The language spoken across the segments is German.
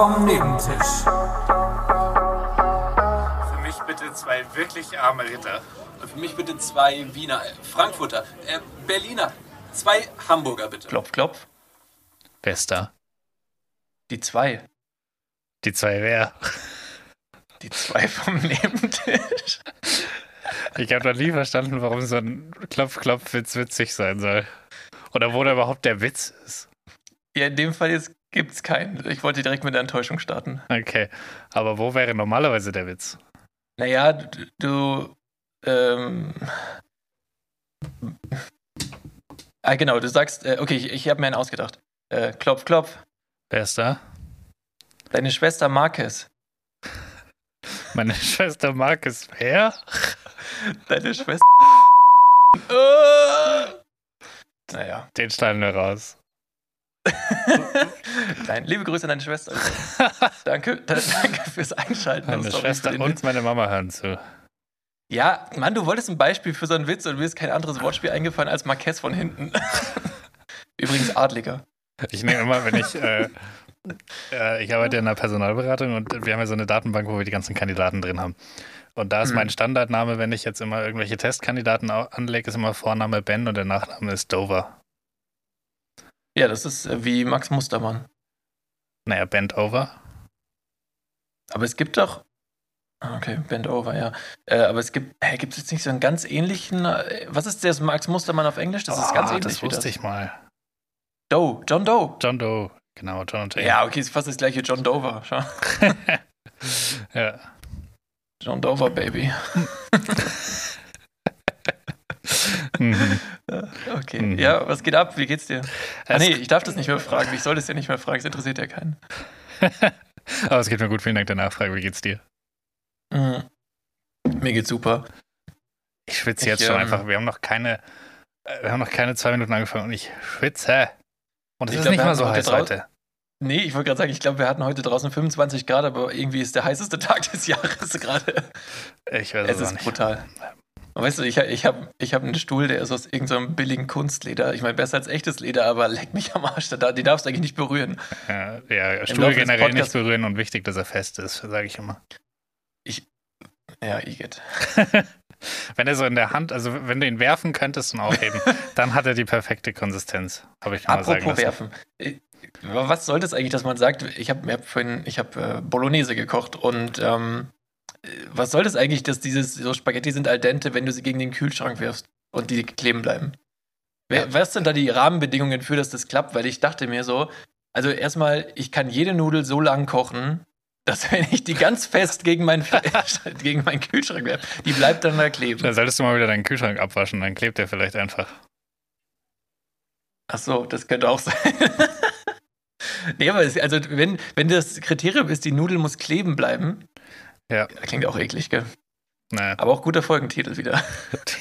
vom Nebentisch. Für mich bitte zwei wirklich arme Ritter. Für mich bitte zwei Wiener, äh, Frankfurter, äh, Berliner. Zwei Hamburger bitte. Klopf, klopf. Wer ist da? Die zwei. Die zwei wer? Die zwei vom Nebentisch. Ich habe noch nie verstanden, warum so ein Klopf-Klopf-Witz witzig sein soll. Oder wo da überhaupt der Witz ist. Ja, in dem Fall jetzt gibt's keinen. Ich wollte direkt mit der Enttäuschung starten. Okay. Aber wo wäre normalerweise der Witz? Naja, du, du ähm, ah, genau, du sagst, äh, okay, ich, ich habe mir einen ausgedacht. Äh, klopf, klopf. Wer ist da? Deine Schwester Marcus. Meine Schwester Marcus. Wer? Deine Schwester. äh, naja. Den schneiden wir raus. Nein, liebe Grüße an deine Schwester. danke, da, danke fürs Einschalten. Meine Schwester und meine Mama hören zu. Ja, Mann, du wolltest ein Beispiel für so einen Witz und mir ist kein anderes Wortspiel eingefallen als Marquez von hinten. Übrigens Adliger. Ich nehme immer, wenn ich, äh, äh, ich arbeite in einer Personalberatung und wir haben ja so eine Datenbank, wo wir die ganzen Kandidaten drin haben. Und da ist mhm. mein Standardname, wenn ich jetzt immer irgendwelche Testkandidaten anlege, ist immer Vorname Ben und der Nachname ist Dover. Ja, das ist äh, wie Max Mustermann. Naja, Bend Over. Aber es gibt doch. Ah, okay, Bend Over, ja. Äh, aber es gibt, hey, gibt es jetzt nicht so einen ganz ähnlichen. Äh, was ist das Max Mustermann auf Englisch? Das oh, ist ganz ähnlich. Das wusste ich mal. Doe, John Doe. John Doe, genau, John Jane. Ja, okay, ist fast das gleiche John Dover. Ja. John Dover, Baby. mhm. Okay. Mhm. Ja, was geht ab? Wie geht's dir? Ah, nee, ich darf das nicht mehr fragen. Ich soll das ja nicht mehr fragen. Es interessiert ja keinen. Aber es geht mir gut. Vielen Dank der Nachfrage. Wie geht's dir? Mhm. Mir geht's super. Ich schwitze jetzt ich, schon ähm, einfach. Wir haben noch keine, äh, wir haben noch keine zwei Minuten angefangen und ich schwitze. Und es ist glaub, nicht mal so heiß heute. Nee, ich wollte gerade sagen, ich glaube, wir hatten heute draußen 25 Grad, aber irgendwie ist der heißeste Tag des Jahres gerade. Ich weiß es ist nicht. brutal. Weißt du, ich, ich habe ich hab einen Stuhl, der ist aus irgendeinem billigen Kunstleder. Ich meine, besser als echtes Leder, aber leck mich am Arsch. Da, die darfst du eigentlich nicht berühren. Ja, ja Stuhl generell nicht berühren und wichtig, dass er fest ist, sage ich immer. Ich. Ja, Igitt. wenn er so in der Hand, also wenn du ihn werfen könntest und aufheben, dann hat er die perfekte Konsistenz, habe ich mal Apropos werfen. Äh, was soll das eigentlich, dass man sagt, ich habe hab vorhin, ich habe äh, Bolognese gekocht und ähm, was soll das eigentlich, dass diese so Spaghetti sind al dente, wenn du sie gegen den Kühlschrank wirfst und die kleben bleiben? Ja. Was sind da die Rahmenbedingungen für, dass das klappt? Weil ich dachte mir so, also erstmal, ich kann jede Nudel so lang kochen, dass wenn ich die ganz fest gegen, mein, gegen meinen Kühlschrank werfe, die bleibt dann da kleben. Da solltest du mal wieder deinen Kühlschrank abwaschen, dann klebt der vielleicht einfach. Ach so, das könnte auch sein. nee, aber es, also wenn, wenn das Kriterium ist, die Nudel muss kleben bleiben, ja. Klingt auch eklig, gell? Naja. Aber auch guter Folgentitel wieder.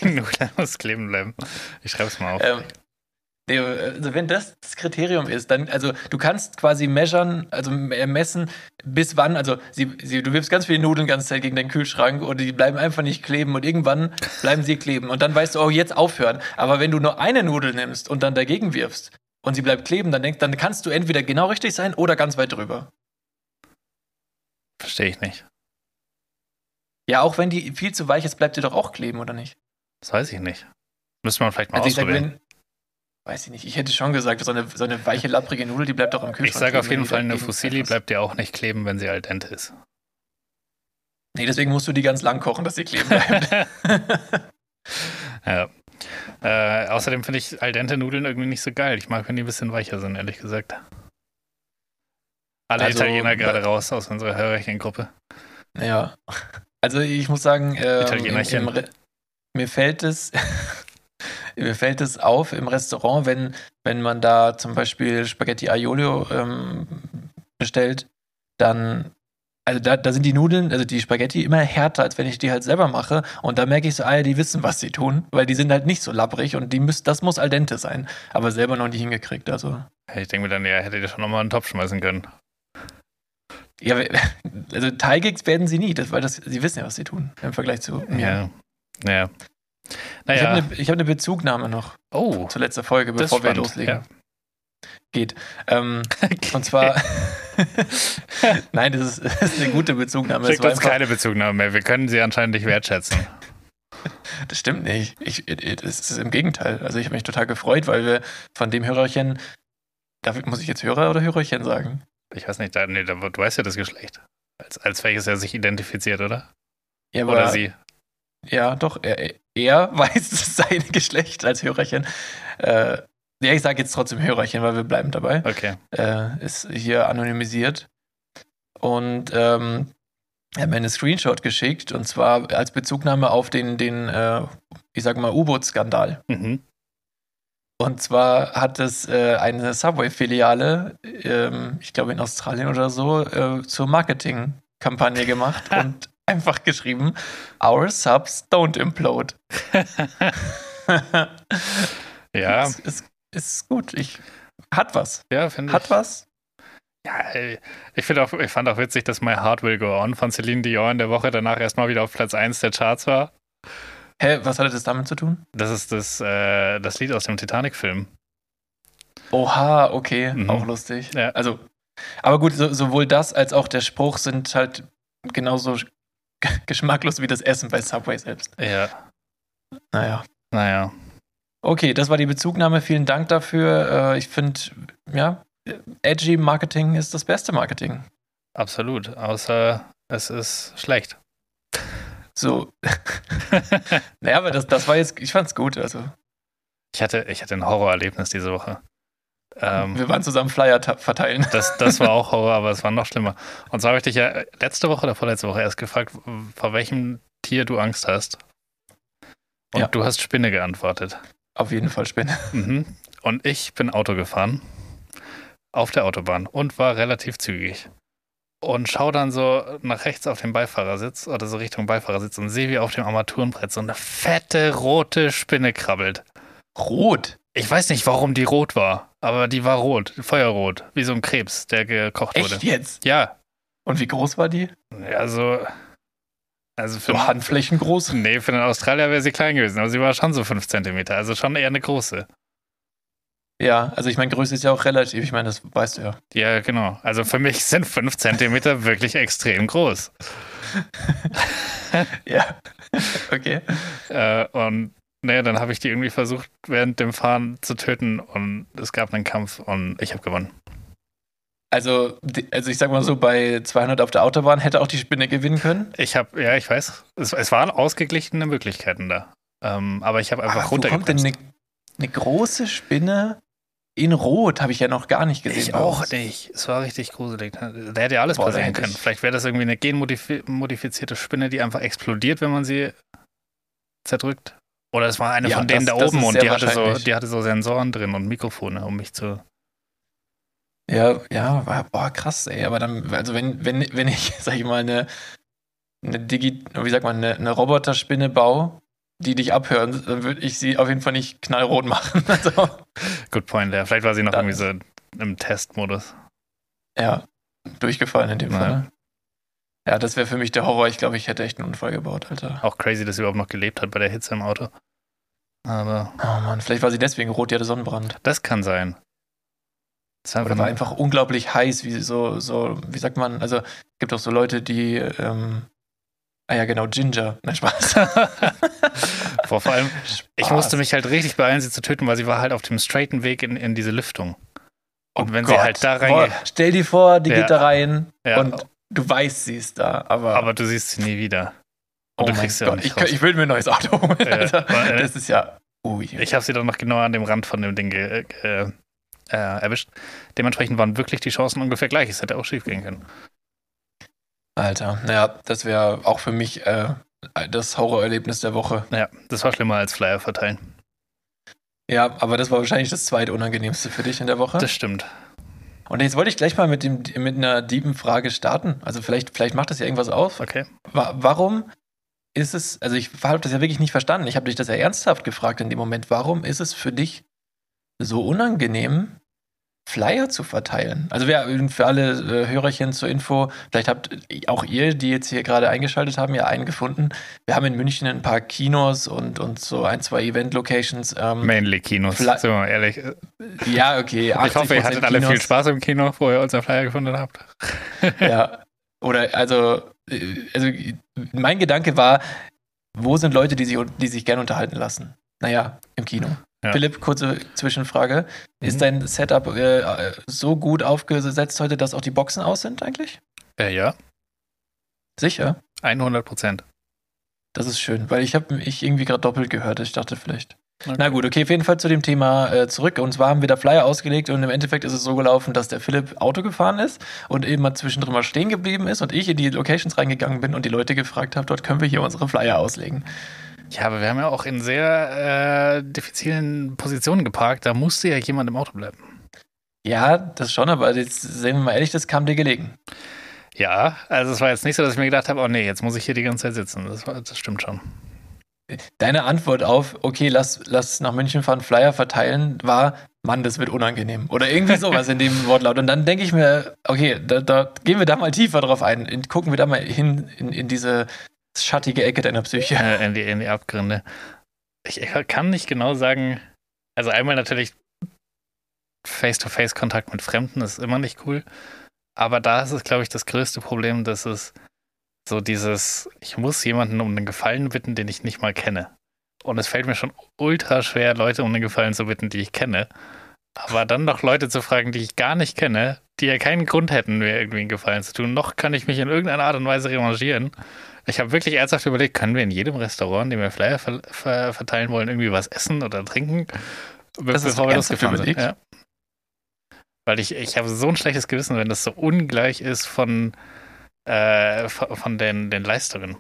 Die Nudel muss kleben bleiben. Ich schreibe es mal auf. Ähm, also wenn das das Kriterium ist, dann, also du kannst quasi measuren, also messen, bis wann, also sie, sie, du wirfst ganz viele Nudeln die ganze Zeit gegen deinen Kühlschrank oder die bleiben einfach nicht kleben und irgendwann bleiben sie kleben und dann weißt du, oh, jetzt aufhören. Aber wenn du nur eine Nudel nimmst und dann dagegen wirfst und sie bleibt kleben, dann, denk, dann kannst du entweder genau richtig sein oder ganz weit drüber. Verstehe ich nicht. Ja, auch wenn die viel zu weich ist, bleibt die doch auch kleben, oder nicht? Das weiß ich nicht. Müsste man vielleicht mal also ausprobieren. Sag, wenn, weiß ich nicht. Ich hätte schon gesagt, so eine, so eine weiche, lapprige Nudel, die bleibt doch im Kühlschrank. Ich sage auf jeden Fall, eine Fusilli bleibt dir auch nicht kleben, wenn sie al dente ist. Nee, deswegen musst du die ganz lang kochen, dass sie kleben bleibt. ja. Äh, außerdem finde ich al dente Nudeln irgendwie nicht so geil. Ich mag, wenn die ein bisschen weicher sind, ehrlich gesagt. Alle also, Italiener gerade raus aus unserer Hörerchengruppe. Ja. Also ich muss sagen, ähm, im, im mir fällt es, mir fällt es auf im Restaurant, wenn, wenn man da zum Beispiel Spaghetti Aiolio ähm, bestellt, dann, also da, da sind die Nudeln, also die Spaghetti immer härter, als wenn ich die halt selber mache. Und da merke ich so, ah, die wissen, was sie tun, weil die sind halt nicht so labbrig und die müssen, das muss al dente sein. Aber selber noch nicht hingekriegt, also. Ich denke mir dann, ja, hätte ihr schon nochmal einen Topf schmeißen können. Ja, also Teigix werden sie nie, das, weil das, sie wissen ja, was sie tun im Vergleich zu mir. Ja. ja. Naja. Ich habe eine, hab eine Bezugnahme noch oh, zur letzten Folge, bevor wir loslegen. Ja. Geht. Ähm, und zwar, Nein, das ist, das ist, eine gute Bezugnahme. Schickt uns keine Bezugnahme mehr. Wir können sie anscheinend nicht wertschätzen. Das stimmt nicht. Ich, das ist im Gegenteil. Also ich habe mich total gefreut, weil wir von dem Hörerchen, darf, muss ich jetzt Hörer oder Hörerchen sagen? Ich weiß nicht, da, nee, da, du weißt ja das Geschlecht. Als, als welches er sich identifiziert, oder? Ja, oder sie. Ja, doch, er, er weiß sein Geschlecht als Hörerchen. Äh, ja, ich sage jetzt trotzdem Hörerchen, weil wir bleiben dabei. Okay. Äh, ist hier anonymisiert. Und ähm, er hat mir einen Screenshot geschickt und zwar als Bezugnahme auf den, den äh, ich sag mal, U-Boot-Skandal. Mhm. Und zwar hat es äh, eine Subway-Filiale, ähm, ich glaube in Australien oder so, äh, zur Marketing-Kampagne gemacht und einfach geschrieben: Our Subs don't implode. ja. Ist, ist, ist, gut. Ich, hat was. Ja, finde ich. Hat was. Ja, ich, auch, ich fand auch witzig, dass My Heart Will Go On von Celine Dion in der Woche danach erstmal wieder auf Platz 1 der Charts war. Hä, was hatte das damit zu tun? Das ist das, äh, das Lied aus dem Titanic-Film. Oha, okay, mhm. auch lustig. Ja. Also, aber gut, so, sowohl das als auch der Spruch sind halt genauso geschmacklos wie das Essen bei Subway selbst. Ja. Naja. Naja. Okay, das war die Bezugnahme. Vielen Dank dafür. Äh, ich finde, ja, edgy Marketing ist das beste Marketing. Absolut, außer es ist schlecht. So. naja, aber das, das war jetzt, ich fand's gut. Also. Ich hatte, ich hatte ein Horrorerlebnis diese Woche. Ähm, Wir waren zusammen Flyer verteilen. Das, das war auch Horror, aber es war noch schlimmer. Und zwar habe ich dich ja letzte Woche oder vorletzte Woche erst gefragt, vor welchem Tier du Angst hast. Und ja. du hast Spinne geantwortet. Auf jeden Fall Spinne. Mhm. Und ich bin Auto gefahren auf der Autobahn und war relativ zügig. Und schau dann so nach rechts auf den Beifahrersitz oder so Richtung Beifahrersitz und sehe, wie auf dem Armaturenbrett so eine fette rote Spinne krabbelt. Rot? Ich weiß nicht, warum die rot war, aber die war rot, feuerrot, wie so ein Krebs, der gekocht Echt wurde. jetzt? Ja. Und wie groß war die? Ja, so. Also für so Handflächen groß? Nee, für den Australier wäre sie klein gewesen, aber sie war schon so 5 cm, also schon eher eine große. Ja, also ich meine, Größe ist ja auch relativ, ich meine, das weißt du ja. Ja, genau. Also für mich sind 5 cm wirklich extrem groß. ja, okay. Äh, und naja, dann habe ich die irgendwie versucht, während dem Fahren zu töten und es gab einen Kampf und ich habe gewonnen. Also, also ich sag mal so, bei 200 auf der Autobahn hätte auch die Spinne gewinnen können? Ich habe, ja, ich weiß. Es, es, waren ausgeglichene Möglichkeiten da. Ähm, aber ich habe einfach Ach, runtergebremst. Wo kommt denn eine, eine große Spinne in Rot habe ich ja noch gar nicht gesehen. Ich auch nicht. Es war richtig gruselig. Da hätte ja alles Boah, passieren können. Vielleicht wäre das irgendwie eine genmodifizierte Spinne, die einfach explodiert, wenn man sie zerdrückt. Oder es war eine ja, von denen das, da oben und die hatte, so, die hatte so Sensoren drin und Mikrofone, um mich zu. Ja, ja, war, boah, krass, ey. Aber dann, also wenn, wenn, wenn ich, sag ich mal, eine, eine Digi, wie sagt man, eine, eine Roboterspinne baue, die dich abhören, dann würde ich sie auf jeden Fall nicht knallrot machen. Also, Good point, ja. Vielleicht war sie noch dann, irgendwie so im Testmodus. Ja, durchgefallen in dem Fall. Ja, das wäre für mich der Horror. Ich glaube, ich hätte echt einen Unfall gebaut, Alter. Auch crazy, dass sie überhaupt noch gelebt hat bei der Hitze im Auto. Aber. Oh Mann, vielleicht war sie deswegen rot, die hatte Sonnenbrand. Das kann sein. Das Oder war einfach unglaublich heiß, wie so, so, wie sagt man, also gibt auch so Leute, die ähm, Ah ja, genau, Ginger. Nein, Spaß. Boah, vor allem, Spaß. ich musste mich halt richtig beeilen, sie zu töten, weil sie war halt auf dem straighten Weg in, in diese Lüftung. Und oh wenn Gott. sie halt da reingeht. Stell dir vor, die ja. geht da rein ja. und du weißt, sie ist da, aber. Aber du siehst sie nie wieder. Und oh du kriegst mein Gott, ich, ich, will mir ein neues Auto holen, Alter. Ja, das ist ja. Ui. Ich habe sie doch noch genau an dem Rand von dem Ding äh, äh, erwischt. Dementsprechend waren wirklich die Chancen ungefähr gleich. Es hätte auch schief gehen können. Alter, naja, das wäre auch für mich äh, das Horrorerlebnis der Woche. Ja, das war schlimmer als Flyer verteilen. Ja, aber das war wahrscheinlich das zweitunangenehmste für dich in der Woche. Das stimmt. Und jetzt wollte ich gleich mal mit, dem, mit einer dieben Frage starten. Also vielleicht, vielleicht macht das ja irgendwas auf. Okay. Wa warum ist es, also ich habe das ja wirklich nicht verstanden. Ich habe dich das ja ernsthaft gefragt in dem Moment. Warum ist es für dich so unangenehm, Flyer zu verteilen. Also wir, für alle äh, Hörerchen zur Info, vielleicht habt auch ihr, die jetzt hier gerade eingeschaltet haben, ja einen gefunden. Wir haben in München ein paar Kinos und, und so ein, zwei Event-Locations. Ähm, Mainly Kinos, Fly mal ehrlich. Ja, okay. Ich hoffe, ihr hattet alle viel Spaß im Kino, wo ihr unseren Flyer gefunden habt. ja. Oder also, äh, also mein Gedanke war, wo sind Leute, die sich, die sich gerne unterhalten lassen? Naja, im Kino. Ja. Philipp, kurze Zwischenfrage. Mhm. Ist dein Setup äh, so gut aufgesetzt heute, dass auch die Boxen aus sind eigentlich? Äh, ja. Sicher? 100 Prozent. Das ist schön, weil ich habe mich irgendwie gerade doppelt gehört. Ich dachte vielleicht. Okay. Na gut, okay, auf jeden Fall zu dem Thema äh, zurück. Und zwar haben wir da Flyer ausgelegt und im Endeffekt ist es so gelaufen, dass der Philipp Auto gefahren ist und eben mal zwischendrin mal stehen geblieben ist und ich in die Locations reingegangen bin und die Leute gefragt habe, dort können wir hier unsere Flyer auslegen. Ja, aber wir haben ja auch in sehr äh, diffizilen Positionen geparkt. Da musste ja jemand im Auto bleiben. Ja, das schon, aber jetzt sehen wir mal ehrlich, das kam dir gelegen. Ja, also es war jetzt nicht so, dass ich mir gedacht habe, oh nee, jetzt muss ich hier die ganze Zeit sitzen. Das, war, das stimmt schon. Deine Antwort auf, okay, lass, lass nach München fahren, Flyer verteilen, war, Mann, das wird unangenehm. Oder irgendwie sowas in dem Wortlaut. Und dann denke ich mir, okay, da, da, gehen wir da mal tiefer drauf ein. Gucken wir da mal hin in, in diese schattige Ecke deiner Psyche. Äh, in, die, in die Abgründe. Ich, kann nicht genau sagen, also einmal natürlich Face-to-Face-Kontakt mit Fremden ist immer nicht cool. Aber da ist es, glaube ich, das größte Problem, dass es so dieses, ich muss jemanden um einen Gefallen bitten, den ich nicht mal kenne. Und es fällt mir schon ultra schwer, Leute um einen Gefallen zu bitten, die ich kenne. Aber dann noch Leute zu fragen, die ich gar nicht kenne, die ja keinen Grund hätten, mir irgendwie einen Gefallen zu tun. Noch kann ich mich in irgendeiner Art und Weise revanchieren. Ich habe wirklich ernsthaft überlegt, können wir in jedem Restaurant, in dem wir Flyer ver ver verteilen wollen, irgendwie was essen oder trinken, das bevor wir losgefahren sind. Ja. Weil ich, ich habe so ein schlechtes Gewissen, wenn das so ungleich ist von, äh, von den, den Leistungen.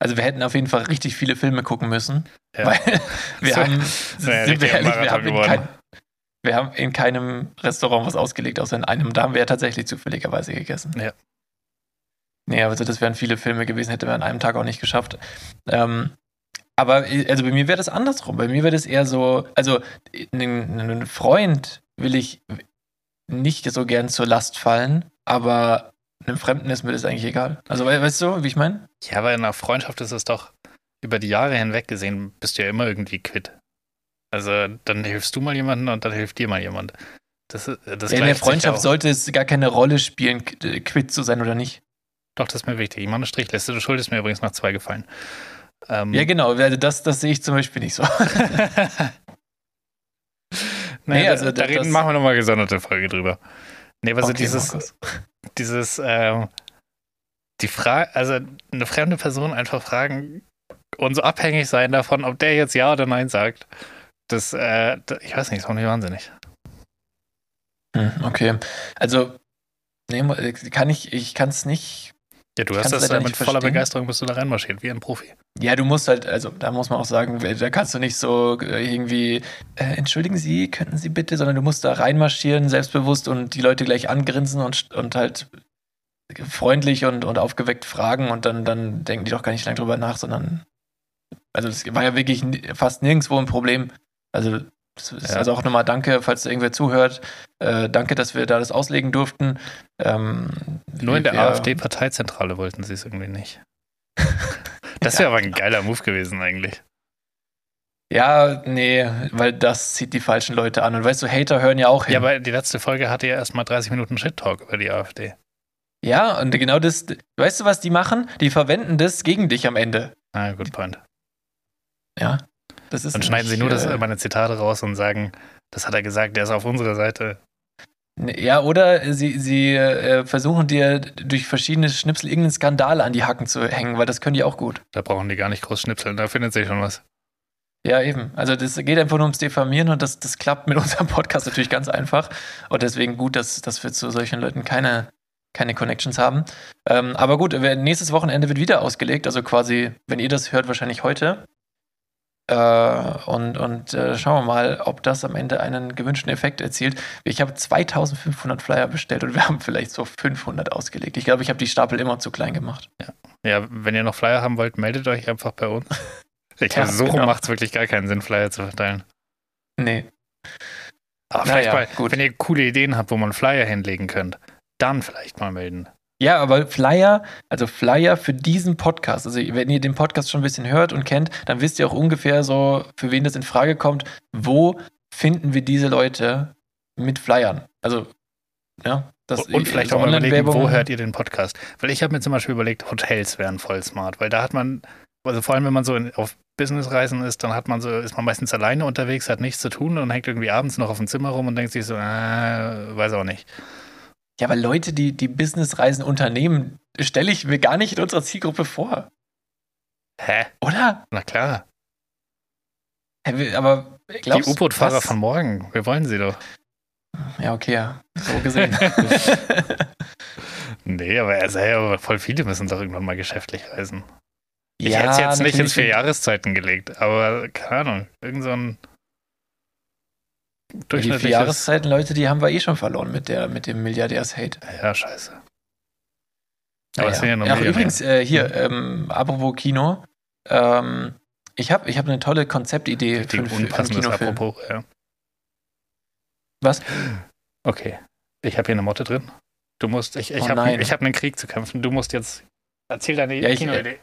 Also wir hätten auf jeden Fall richtig viele Filme gucken müssen, ja. weil wir haben, sind wir ehrlich, wir haben, in kein, wir haben in keinem Restaurant was ausgelegt, außer in einem. Da haben wir ja tatsächlich zufälligerweise gegessen. Ja. Nee, also das wären viele Filme gewesen, hätte man an einem Tag auch nicht geschafft. Ähm, aber also bei mir wäre das andersrum. Bei mir wäre das eher so, also einen, Freund will ich nicht so gern zur Last fallen, aber einem Fremden ist mir das eigentlich egal. Also weißt du, wie ich meine? Ja, aber in einer Freundschaft ist es doch über die Jahre hinweg gesehen, bist du ja immer irgendwie quitt. Also dann hilfst du mal jemandem und dann hilft dir mal jemand. Das, das ja, in der Freundschaft sollte es gar keine Rolle spielen, quitt zu sein oder nicht. Doch, das ist mir wichtig. Ich mache eine Strichliste. Du schuldest mir übrigens nach zwei gefallen. Ähm, ja, genau. Also das, das sehe ich zum Beispiel nicht so. nee, nee, also da, da reden, machen wir nochmal gesonderte Folge drüber. Nee, aber okay, so dieses, dieses, ähm, die Frage, also eine fremde Person einfach fragen und so abhängig sein davon, ob der jetzt Ja oder Nein sagt, das, äh, ich weiß nicht, das macht mich wahnsinnig. Hm, okay. Also, nee, kann ich, ich kann es nicht ja, du hast das ja mit voller Begeisterung bist du da reinmarschiert, wie ein Profi. Ja, du musst halt, also da muss man auch sagen, da kannst du nicht so äh, irgendwie, äh, entschuldigen Sie, könnten Sie bitte, sondern du musst da reinmarschieren, selbstbewusst und die Leute gleich angrinsen und, und halt freundlich und, und aufgeweckt fragen und dann, dann denken die doch gar nicht lange drüber nach, sondern also das war ja wirklich fast nirgendwo ein Problem. Also ja. Also auch nochmal danke, falls irgendwer zuhört. Äh, danke, dass wir da das auslegen durften. Ähm, Nur in der AfD-Parteizentrale wollten sie es irgendwie nicht. Das wäre ja. aber ein geiler Move gewesen eigentlich. Ja, nee, weil das zieht die falschen Leute an. Und weißt du, Hater hören ja auch hin. Ja, aber die letzte Folge hatte ja erstmal 30 Minuten Shit-Talk über die AfD. Ja, und genau das, weißt du, was die machen? Die verwenden das gegen dich am Ende. Ah, good point. Ja. Dann schneiden sie nur das, äh, meine Zitate raus und sagen, das hat er gesagt, der ist auf unserer Seite. Ja, oder sie, sie äh, versuchen dir durch verschiedene Schnipsel irgendeinen Skandal an die Hacken zu hängen, weil das können die auch gut. Da brauchen die gar nicht groß schnipseln, da findet sich schon was. Ja, eben. Also das geht einfach nur ums Diffamieren und das, das klappt mit unserem Podcast natürlich ganz einfach. Und deswegen gut, dass, dass wir zu solchen Leuten keine, keine Connections haben. Ähm, aber gut, nächstes Wochenende wird wieder ausgelegt, also quasi, wenn ihr das hört, wahrscheinlich heute. Äh, und und äh, schauen wir mal, ob das am Ende einen gewünschten Effekt erzielt. Ich habe 2500 Flyer bestellt und wir haben vielleicht so 500 ausgelegt. Ich glaube, ich habe die Stapel immer zu klein gemacht. Ja. ja, wenn ihr noch Flyer haben wollt, meldet euch einfach bei uns. Ich ja, so genau. macht es wirklich gar keinen Sinn, Flyer zu verteilen. Nee. Aber vielleicht ja, mal, gut. wenn ihr coole Ideen habt, wo man Flyer hinlegen könnt, dann vielleicht mal melden. Ja, aber Flyer, also Flyer für diesen Podcast, also wenn ihr den Podcast schon ein bisschen hört und kennt, dann wisst ihr auch ungefähr so, für wen das in Frage kommt, wo finden wir diese Leute mit Flyern? Also, ja, das Und vielleicht auch mal überlegen, wo hört ihr den Podcast? Weil ich habe mir zum Beispiel überlegt, Hotels wären voll smart, weil da hat man, also vor allem wenn man so in, auf Businessreisen ist, dann hat man so, ist man meistens alleine unterwegs, hat nichts zu tun und hängt irgendwie abends noch auf dem Zimmer rum und denkt sich so, äh, weiß auch nicht. Ja, aber Leute, die, die Businessreisen unternehmen, stelle ich mir gar nicht in unserer Zielgruppe vor. Hä? Oder? Na klar. Aber glaubst, Die U-Boot-Fahrer von morgen, wir wollen sie doch. Ja, okay, ja. So gesehen. nee, aber er sei ja voll viele müssen doch irgendwann mal geschäftlich reisen. Ich ja, hätte es jetzt nicht in vier Jahreszeiten gelegt, aber keine Ahnung, irgend so ein die vier Jahreszeiten, Leute, die haben wir eh schon verloren mit, der, mit dem Milliardärs-Hate. Ja, scheiße. Aber naja. ja noch Ach, übrigens, äh, hier, ähm, apropos Kino, ähm, ich habe ich hab eine tolle Konzeptidee für, für, für einen Kinofilm. Apropos, ja. Was? Okay. Ich habe hier eine Motte drin. Du musst, ich, ich oh habe hab einen Krieg zu kämpfen. Du musst jetzt, erzähl deine ja, Kinoidee.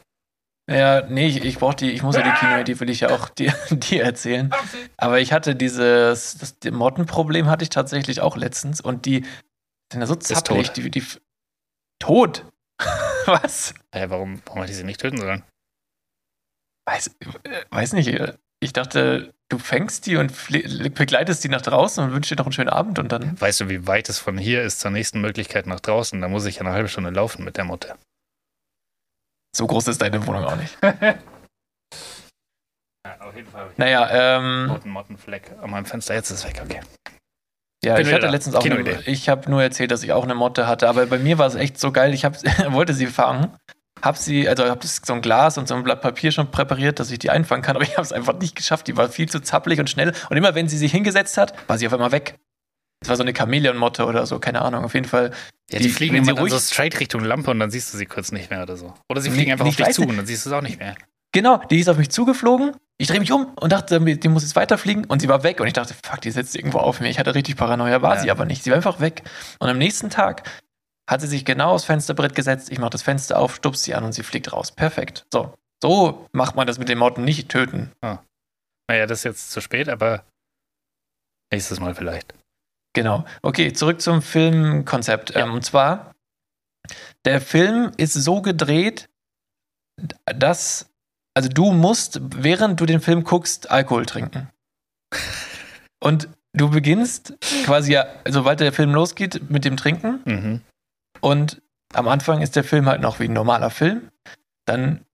Ja, nee, ich, ich brauche die, ich muss ja die Kinoidee, will ich ja auch dir, dir erzählen. Aber ich hatte dieses, das Mottenproblem hatte ich tatsächlich auch letztens und die sind ja so zappelig, die, die, tot. Was? Ja, warum, warum hätte ich sie nicht töten sollen? Weiß, äh, weiß nicht. Ich dachte, du fängst die und begleitest die nach draußen und wünschst dir noch einen schönen Abend und dann. Weißt du, wie weit es von hier ist zur nächsten Möglichkeit nach draußen? Da muss ich ja eine halbe Stunde laufen mit der Motte. So groß ist deine Wohnung auch nicht. ja, auf jeden Fall. Naja, ähm. Motten, Mottenfleck an meinem Fenster. Jetzt ist es weg, okay. Ja, Bin ich hatte da. letztens auch eine, ich habe nur erzählt, dass ich auch eine Motte hatte, aber bei mir war es echt so geil. Ich hab, wollte sie fangen habe sie, also habe so ein Glas und so ein Blatt Papier schon präpariert, dass ich die einfangen kann, aber ich habe es einfach nicht geschafft. Die war viel zu zappelig und schnell. Und immer wenn sie sich hingesetzt hat, war sie auf einmal weg. Das war so eine Chamäleon-Motte oder so, keine Ahnung. Auf jeden Fall. Ja, die, die fliegen immer ruhig so straight Richtung Lampe und dann siehst du sie kurz nicht mehr oder so. Oder sie fliegen einfach auf dich zu und dann siehst du es auch nicht mehr. Genau, die ist auf mich zugeflogen. Ich drehe mich um und dachte, die muss jetzt weiterfliegen und sie war weg und ich dachte, fuck, die sitzt irgendwo auf mir. Ich hatte richtig Paranoia, war ja. sie aber nicht. Sie war einfach weg. Und am nächsten Tag hat sie sich genau aufs Fensterbrett gesetzt. Ich mache das Fenster auf, stupst sie an und sie fliegt raus. Perfekt. So. So macht man das mit den Motten nicht töten. Ah. Naja, das ist jetzt zu spät, aber nächstes Mal vielleicht. Genau. Okay, zurück zum Filmkonzept. Ja. Ähm, und zwar, der Film ist so gedreht, dass, also du musst, während du den Film guckst, Alkohol trinken. Und du beginnst quasi, sobald der Film losgeht, mit dem Trinken. Mhm. Und am Anfang ist der Film halt noch wie ein normaler Film. Dann,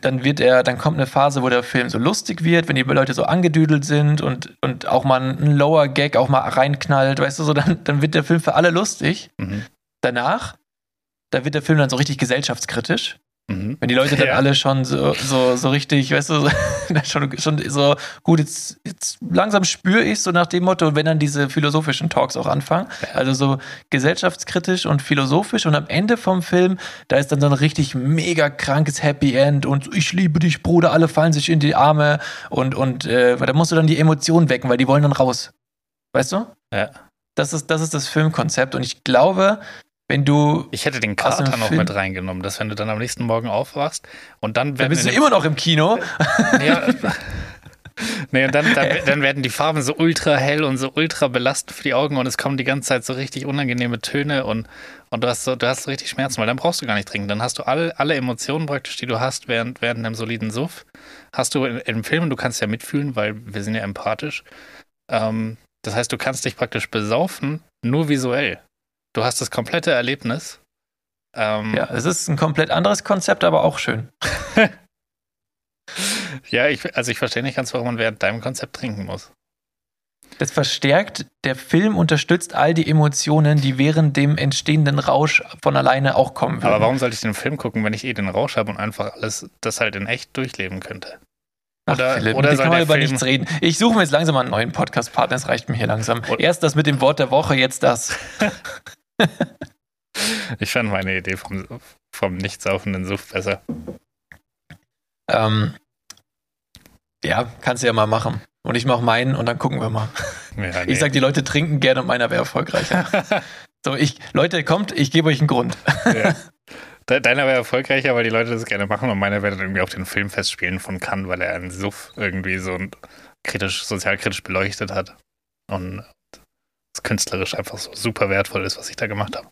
dann wird er, dann kommt eine Phase, wo der Film so lustig wird, wenn die Leute so angedüdelt sind und, und auch mal ein Lower Gag auch mal reinknallt, weißt du, so, dann, dann wird der Film für alle lustig. Mhm. Danach, da wird der Film dann so richtig gesellschaftskritisch. Mhm. Wenn die Leute dann ja. alle schon so, so, so richtig, weißt du, schon, schon so, gut, jetzt, jetzt langsam spüre ich so nach dem Motto, wenn dann diese philosophischen Talks auch anfangen. Also so gesellschaftskritisch und philosophisch und am Ende vom Film, da ist dann so ein richtig mega krankes Happy End und ich liebe dich, Bruder, alle fallen sich in die Arme und, und äh, da musst du dann die Emotionen wecken, weil die wollen dann raus. Weißt du? Ja. Das ist, das ist das Filmkonzept und ich glaube, wenn du. Ich hätte den Kater noch mit reingenommen, dass wenn du dann am nächsten Morgen aufwachst und dann. Dann bist du immer noch im Kino. Ja. nee, und dann, dann, dann, werden die Farben so ultra hell und so ultra belastend für die Augen und es kommen die ganze Zeit so richtig unangenehme Töne und, und du hast so, du hast so richtig Schmerzen, weil dann brauchst du gar nicht trinken. Dann hast du alle, alle Emotionen praktisch, die du hast während, während einem soliden Suff, hast du in, im Film und du kannst ja mitfühlen, weil wir sind ja empathisch. Ähm, das heißt, du kannst dich praktisch besaufen, nur visuell. Du hast das komplette Erlebnis. Ähm, ja, es ist ein komplett anderes Konzept, aber auch schön. ja, ich, also ich verstehe nicht ganz, warum man während deinem Konzept trinken muss. Das verstärkt, der Film unterstützt all die Emotionen, die während dem entstehenden Rausch von alleine auch kommen würden. Aber warum sollte ich den Film gucken, wenn ich eh den Rausch habe und einfach alles das halt in echt durchleben könnte? Oder, Ach, Philipp, oder soll kann man über Film nichts reden. Ich suche mir jetzt langsam einen neuen Podcast-Partner, das reicht mir hier langsam. Erst das mit dem Wort der Woche, jetzt das. ich fand meine Idee vom, vom nicht saufenden Suff besser. Ähm, ja, kannst du ja mal machen. Und ich mache meinen und dann gucken wir mal. Ja, nee. Ich sag, die Leute trinken gerne und meiner wäre erfolgreicher. so, ich, Leute, kommt, ich gebe euch einen Grund. ja. Deiner wäre erfolgreicher, weil die Leute das gerne machen und meiner wäre dann irgendwie auf den Filmfestspielen von Cannes, weil er einen Suff irgendwie so kritisch, sozialkritisch beleuchtet hat. Und es künstlerisch einfach so super wertvoll ist, was ich da gemacht habe.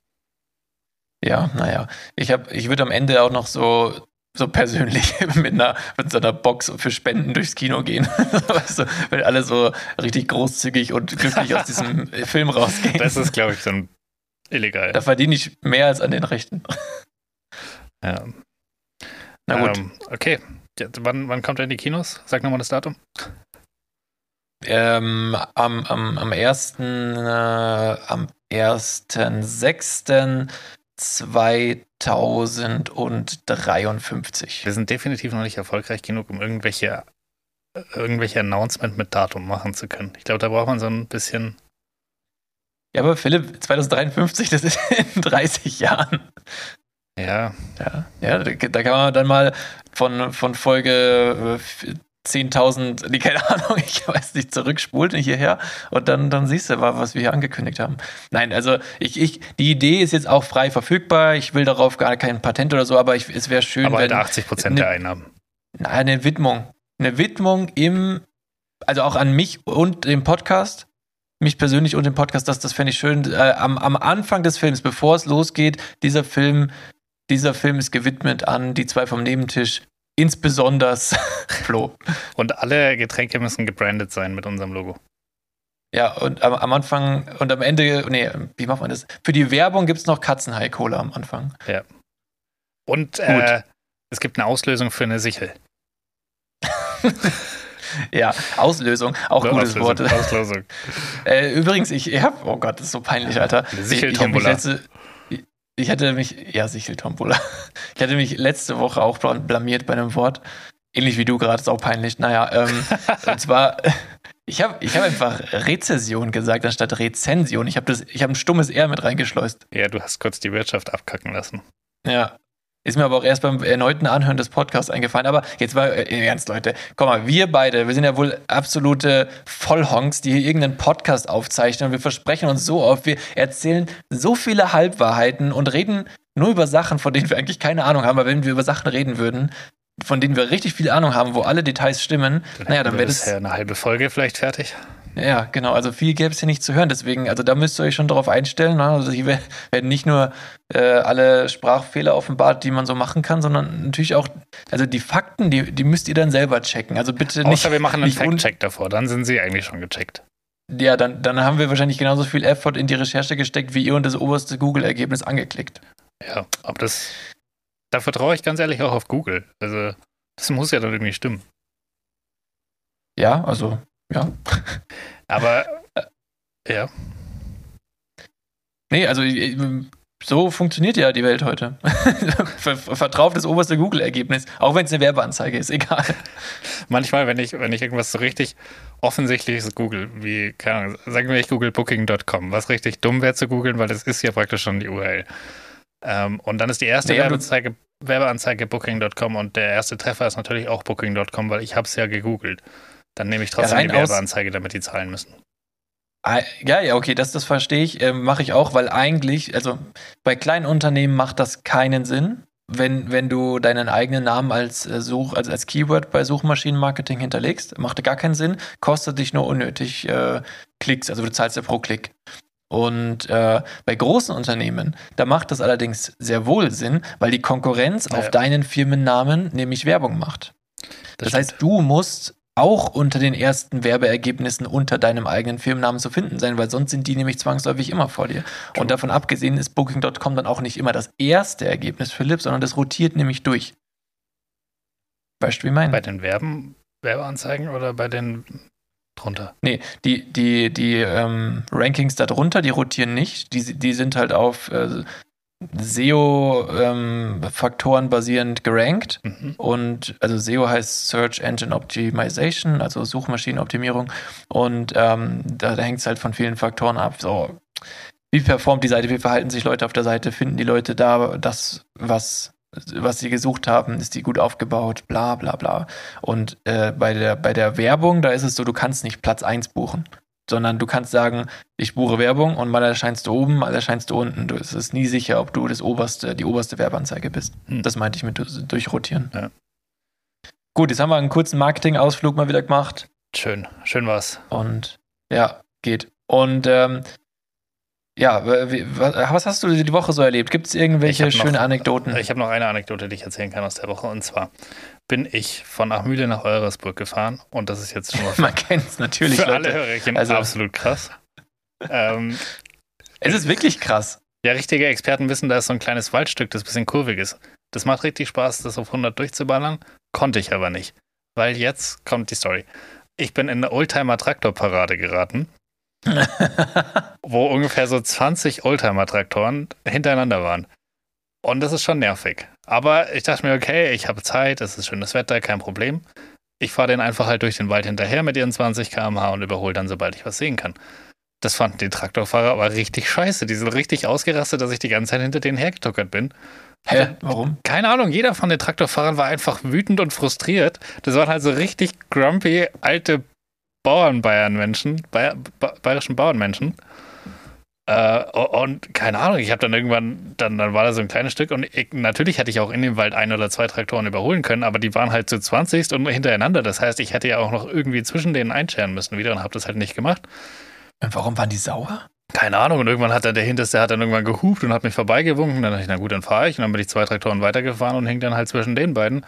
Ja, naja. Ich, ich würde am Ende auch noch so, so persönlich mit, einer, mit so einer Box für Spenden durchs Kino gehen. weißt du, weil alle so richtig großzügig und glücklich aus diesem Film rausgehen. Das ist, glaube ich, so ein illegal. Da verdiene ich mehr als an den Rechten. Ja. Na gut. Ähm, okay. Ja, wann, wann kommt er in die Kinos? Sag nochmal das Datum. Ähm, am, am, am 1. Äh, am 1.6.2053. Wir sind definitiv noch nicht erfolgreich genug, um irgendwelche, irgendwelche Announcement mit Datum machen zu können. Ich glaube, da braucht man so ein bisschen. Ja, aber Philipp, 2053, das ist in 30 Jahren. Ja. Ja, ja da kann man dann mal von, von Folge 10.000, nee, keine Ahnung, ich weiß nicht, zurückspult hierher und dann, dann siehst du, was wir hier angekündigt haben. Nein, also ich, ich, die Idee ist jetzt auch frei verfügbar. Ich will darauf gar kein Patent oder so, aber ich, es wäre schön, aber wenn. 80 Prozent der Einnahmen. Nein, eine Widmung. Eine Widmung im, also auch an mich und dem Podcast. Mich persönlich und den Podcast, das, das fände ich schön. Äh, am, am Anfang des Films, bevor es losgeht, dieser Film dieser Film ist gewidmet an die zwei vom Nebentisch, insbesondere Flo. Und alle Getränke müssen gebrandet sein mit unserem Logo. Ja, und am, am, Anfang und am Ende, nee, wie macht man das? Für die Werbung gibt es noch Katzenhai-Cola am Anfang. Ja. Und äh, es gibt eine Auslösung für eine Sichel. ja, Auslösung, auch Nur gutes Auslösung, Wort. Auslösung. äh, übrigens, ich, ich habe, oh Gott, das ist so peinlich, Alter. Eine Sicheltombola. Ich, hatte mich, ja, Sicheltombola. Ich hatte mich letzte Woche auch blamiert bei einem Wort. Ähnlich wie du gerade, ist auch peinlich. Naja, ähm, und zwar, ich habe ich hab einfach Rezession gesagt anstatt Rezension. Ich habe hab ein stummes R mit reingeschleust. Ja, du hast kurz die Wirtschaft abkacken lassen. Ja, ist mir aber auch erst beim erneuten Anhören des Podcasts eingefallen. Aber jetzt mal äh, ernst, Leute. Komm mal, wir beide, wir sind ja wohl absolute Vollhonks, die hier irgendeinen Podcast aufzeichnen. Und wir versprechen uns so oft, wir erzählen so viele Halbwahrheiten und reden nur über Sachen, von denen wir eigentlich keine Ahnung haben. Aber wenn wir über Sachen reden würden, von denen wir richtig viel Ahnung haben, wo alle Details stimmen, dann naja, dann wäre das. eine halbe Folge vielleicht fertig. Ja, genau. Also viel gäbe es hier nicht zu hören. Deswegen, also da müsst ihr euch schon darauf einstellen. Ne? Also hier werden nicht nur äh, alle Sprachfehler offenbart, die man so machen kann, sondern natürlich auch, also die Fakten, die, die müsst ihr dann selber checken. Also bitte nicht. Außer wir machen einen Fact-Check davor, dann sind sie eigentlich schon gecheckt. Ja, dann, dann haben wir wahrscheinlich genauso viel Effort in die Recherche gesteckt, wie ihr und das oberste Google-Ergebnis angeklickt. Ja, aber das. Da vertraue ich ganz ehrlich auch auf Google. Also, das muss ja dann irgendwie stimmen. Ja, also ja. Aber ja. Nee, also so funktioniert ja die Welt heute. Vertrau auf das oberste Google-Ergebnis, auch wenn es eine Werbeanzeige ist, egal. Manchmal, wenn ich, wenn ich irgendwas so richtig offensichtliches google, wie, keine Ahnung, sagen wir ich google booking.com, was richtig dumm wäre zu googeln, weil das ist ja praktisch schon die URL. Ähm, und dann ist die erste nee, Werbeanzeige, Werbeanzeige booking.com und der erste Treffer ist natürlich auch booking.com, weil ich habe es ja gegoogelt. Dann nehme ich trotzdem ja, die Werbeanzeige, damit die zahlen müssen. Ah, ja, ja, okay, das, das verstehe ich. Äh, Mache ich auch, weil eigentlich, also bei kleinen Unternehmen macht das keinen Sinn, wenn, wenn du deinen eigenen Namen als äh, Such, also als Keyword bei Suchmaschinenmarketing hinterlegst. Macht gar keinen Sinn, kostet dich nur unnötig äh, Klicks, also du zahlst ja pro Klick. Und äh, bei großen Unternehmen, da macht das allerdings sehr wohl Sinn, weil die Konkurrenz ja. auf deinen Firmennamen nämlich Werbung macht. Das, das heißt, du musst auch unter den ersten Werbeergebnissen unter deinem eigenen Firmennamen zu finden sein, weil sonst sind die nämlich zwangsläufig immer vor dir. True. Und davon abgesehen ist Booking.com dann auch nicht immer das erste Ergebnis, Philipp, sondern das rotiert nämlich durch. Weißt du, wie mein? Bei den Werben, Werbeanzeigen oder bei den drunter? Nee, die, die, die ähm, Rankings darunter, die rotieren nicht. Die, die sind halt auf äh, SEO-Faktoren ähm, basierend gerankt. Mhm. Und also SEO heißt Search Engine Optimization, also Suchmaschinenoptimierung. Und ähm, da, da hängt es halt von vielen Faktoren ab. So, wie performt die Seite, wie verhalten sich Leute auf der Seite, finden die Leute da das, was, was sie gesucht haben, ist die gut aufgebaut, bla bla bla. Und äh, bei, der, bei der Werbung, da ist es so, du kannst nicht Platz 1 buchen. Sondern du kannst sagen, ich buche Werbung und mal erscheinst du oben, mal erscheinst du unten. Du, es ist nie sicher, ob du das oberste, die oberste Werbeanzeige bist. Hm. Das meinte ich mit durchrotieren. Ja. Gut, jetzt haben wir einen kurzen Marketing-Ausflug mal wieder gemacht. Schön, schön war's. Und ja, geht. Und ähm, ja, was hast du die Woche so erlebt? Gibt es irgendwelche schöne noch, Anekdoten? Ich habe noch eine Anekdote, die ich erzählen kann aus der Woche. Und zwar bin ich von Achmühle nach Euresburg gefahren. Und das ist jetzt schon mal Man kennt es natürlich. Für Leute. alle Hörerchen also, absolut krass. ähm, es ist wirklich krass. Ja, richtige Experten wissen, da ist so ein kleines Waldstück, das ein bisschen kurvig ist. Das macht richtig Spaß, das auf 100 durchzuballern. Konnte ich aber nicht. Weil jetzt kommt die Story. Ich bin in eine Oldtimer-Traktorparade geraten wo ungefähr so 20 Oldtimer-Traktoren hintereinander waren. Und das ist schon nervig. Aber ich dachte mir, okay, ich habe Zeit, es ist schönes Wetter, kein Problem. Ich fahre den einfach halt durch den Wald hinterher mit ihren 20 km/h und überhole dann, sobald ich was sehen kann. Das fanden die Traktorfahrer aber richtig scheiße. Die sind richtig ausgerastet, dass ich die ganze Zeit hinter denen hergetuckert bin. Hä? Warum? Keine Ahnung, jeder von den Traktorfahrern war einfach wütend und frustriert. Das waren halt so richtig grumpy alte Bauernbayern-Menschen, Bayer, bayerischen Bauernmenschen. Äh, und keine Ahnung, ich habe dann irgendwann, dann, dann war da so ein kleines Stück und ich, natürlich hätte ich auch in dem Wald ein oder zwei Traktoren überholen können, aber die waren halt zu 20 und hintereinander. Das heißt, ich hätte ja auch noch irgendwie zwischen denen einscheren müssen wieder und habe das halt nicht gemacht. Und warum waren die sauer? Keine Ahnung. Und irgendwann hat dann der Hinterste hat dann irgendwann gehupt und hat mich vorbeigewunken. Dann dachte ich, na gut, dann fahre ich. Und dann bin ich zwei Traktoren weitergefahren und hing dann halt zwischen den beiden.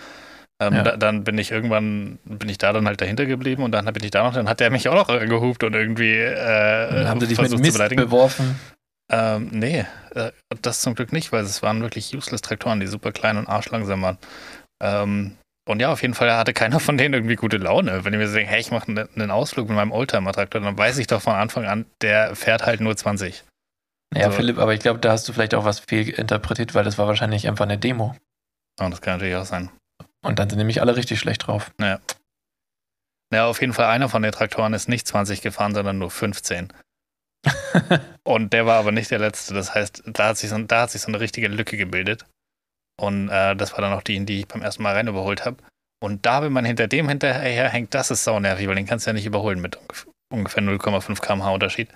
Ähm, ja. da, dann bin ich irgendwann, bin ich da dann halt dahinter geblieben und dann bin ich da noch, dann hat der mich auch noch gehupt und irgendwie äh, haben sie dich mit Mist beworfen? Ähm, nee, äh, das zum Glück nicht, weil es waren wirklich useless Traktoren, die super klein und arschlangsam waren. Ähm, und ja, auf jeden Fall hatte keiner von denen irgendwie gute Laune. Wenn ich mir so denke, hey, ich mache einen Ausflug mit meinem Oldtimer-Traktor, dann weiß ich doch von Anfang an, der fährt halt nur 20. Ja, also, Philipp, aber ich glaube, da hast du vielleicht auch was fehlinterpretiert, weil das war wahrscheinlich einfach eine Demo. Oh, das kann natürlich auch sein. Und dann sind nämlich alle richtig schlecht drauf. Ja. Ja, auf jeden Fall einer von den Traktoren ist nicht 20 gefahren, sondern nur 15. und der war aber nicht der letzte. Das heißt, da hat sich so, da hat sich so eine richtige Lücke gebildet. Und äh, das war dann auch die, in die ich beim ersten Mal rein überholt habe. Und da, wenn man hinter dem hinterher hängt, das ist saunervig, weil den kannst du ja nicht überholen mit ungefähr 0,5 km/h Unterschied.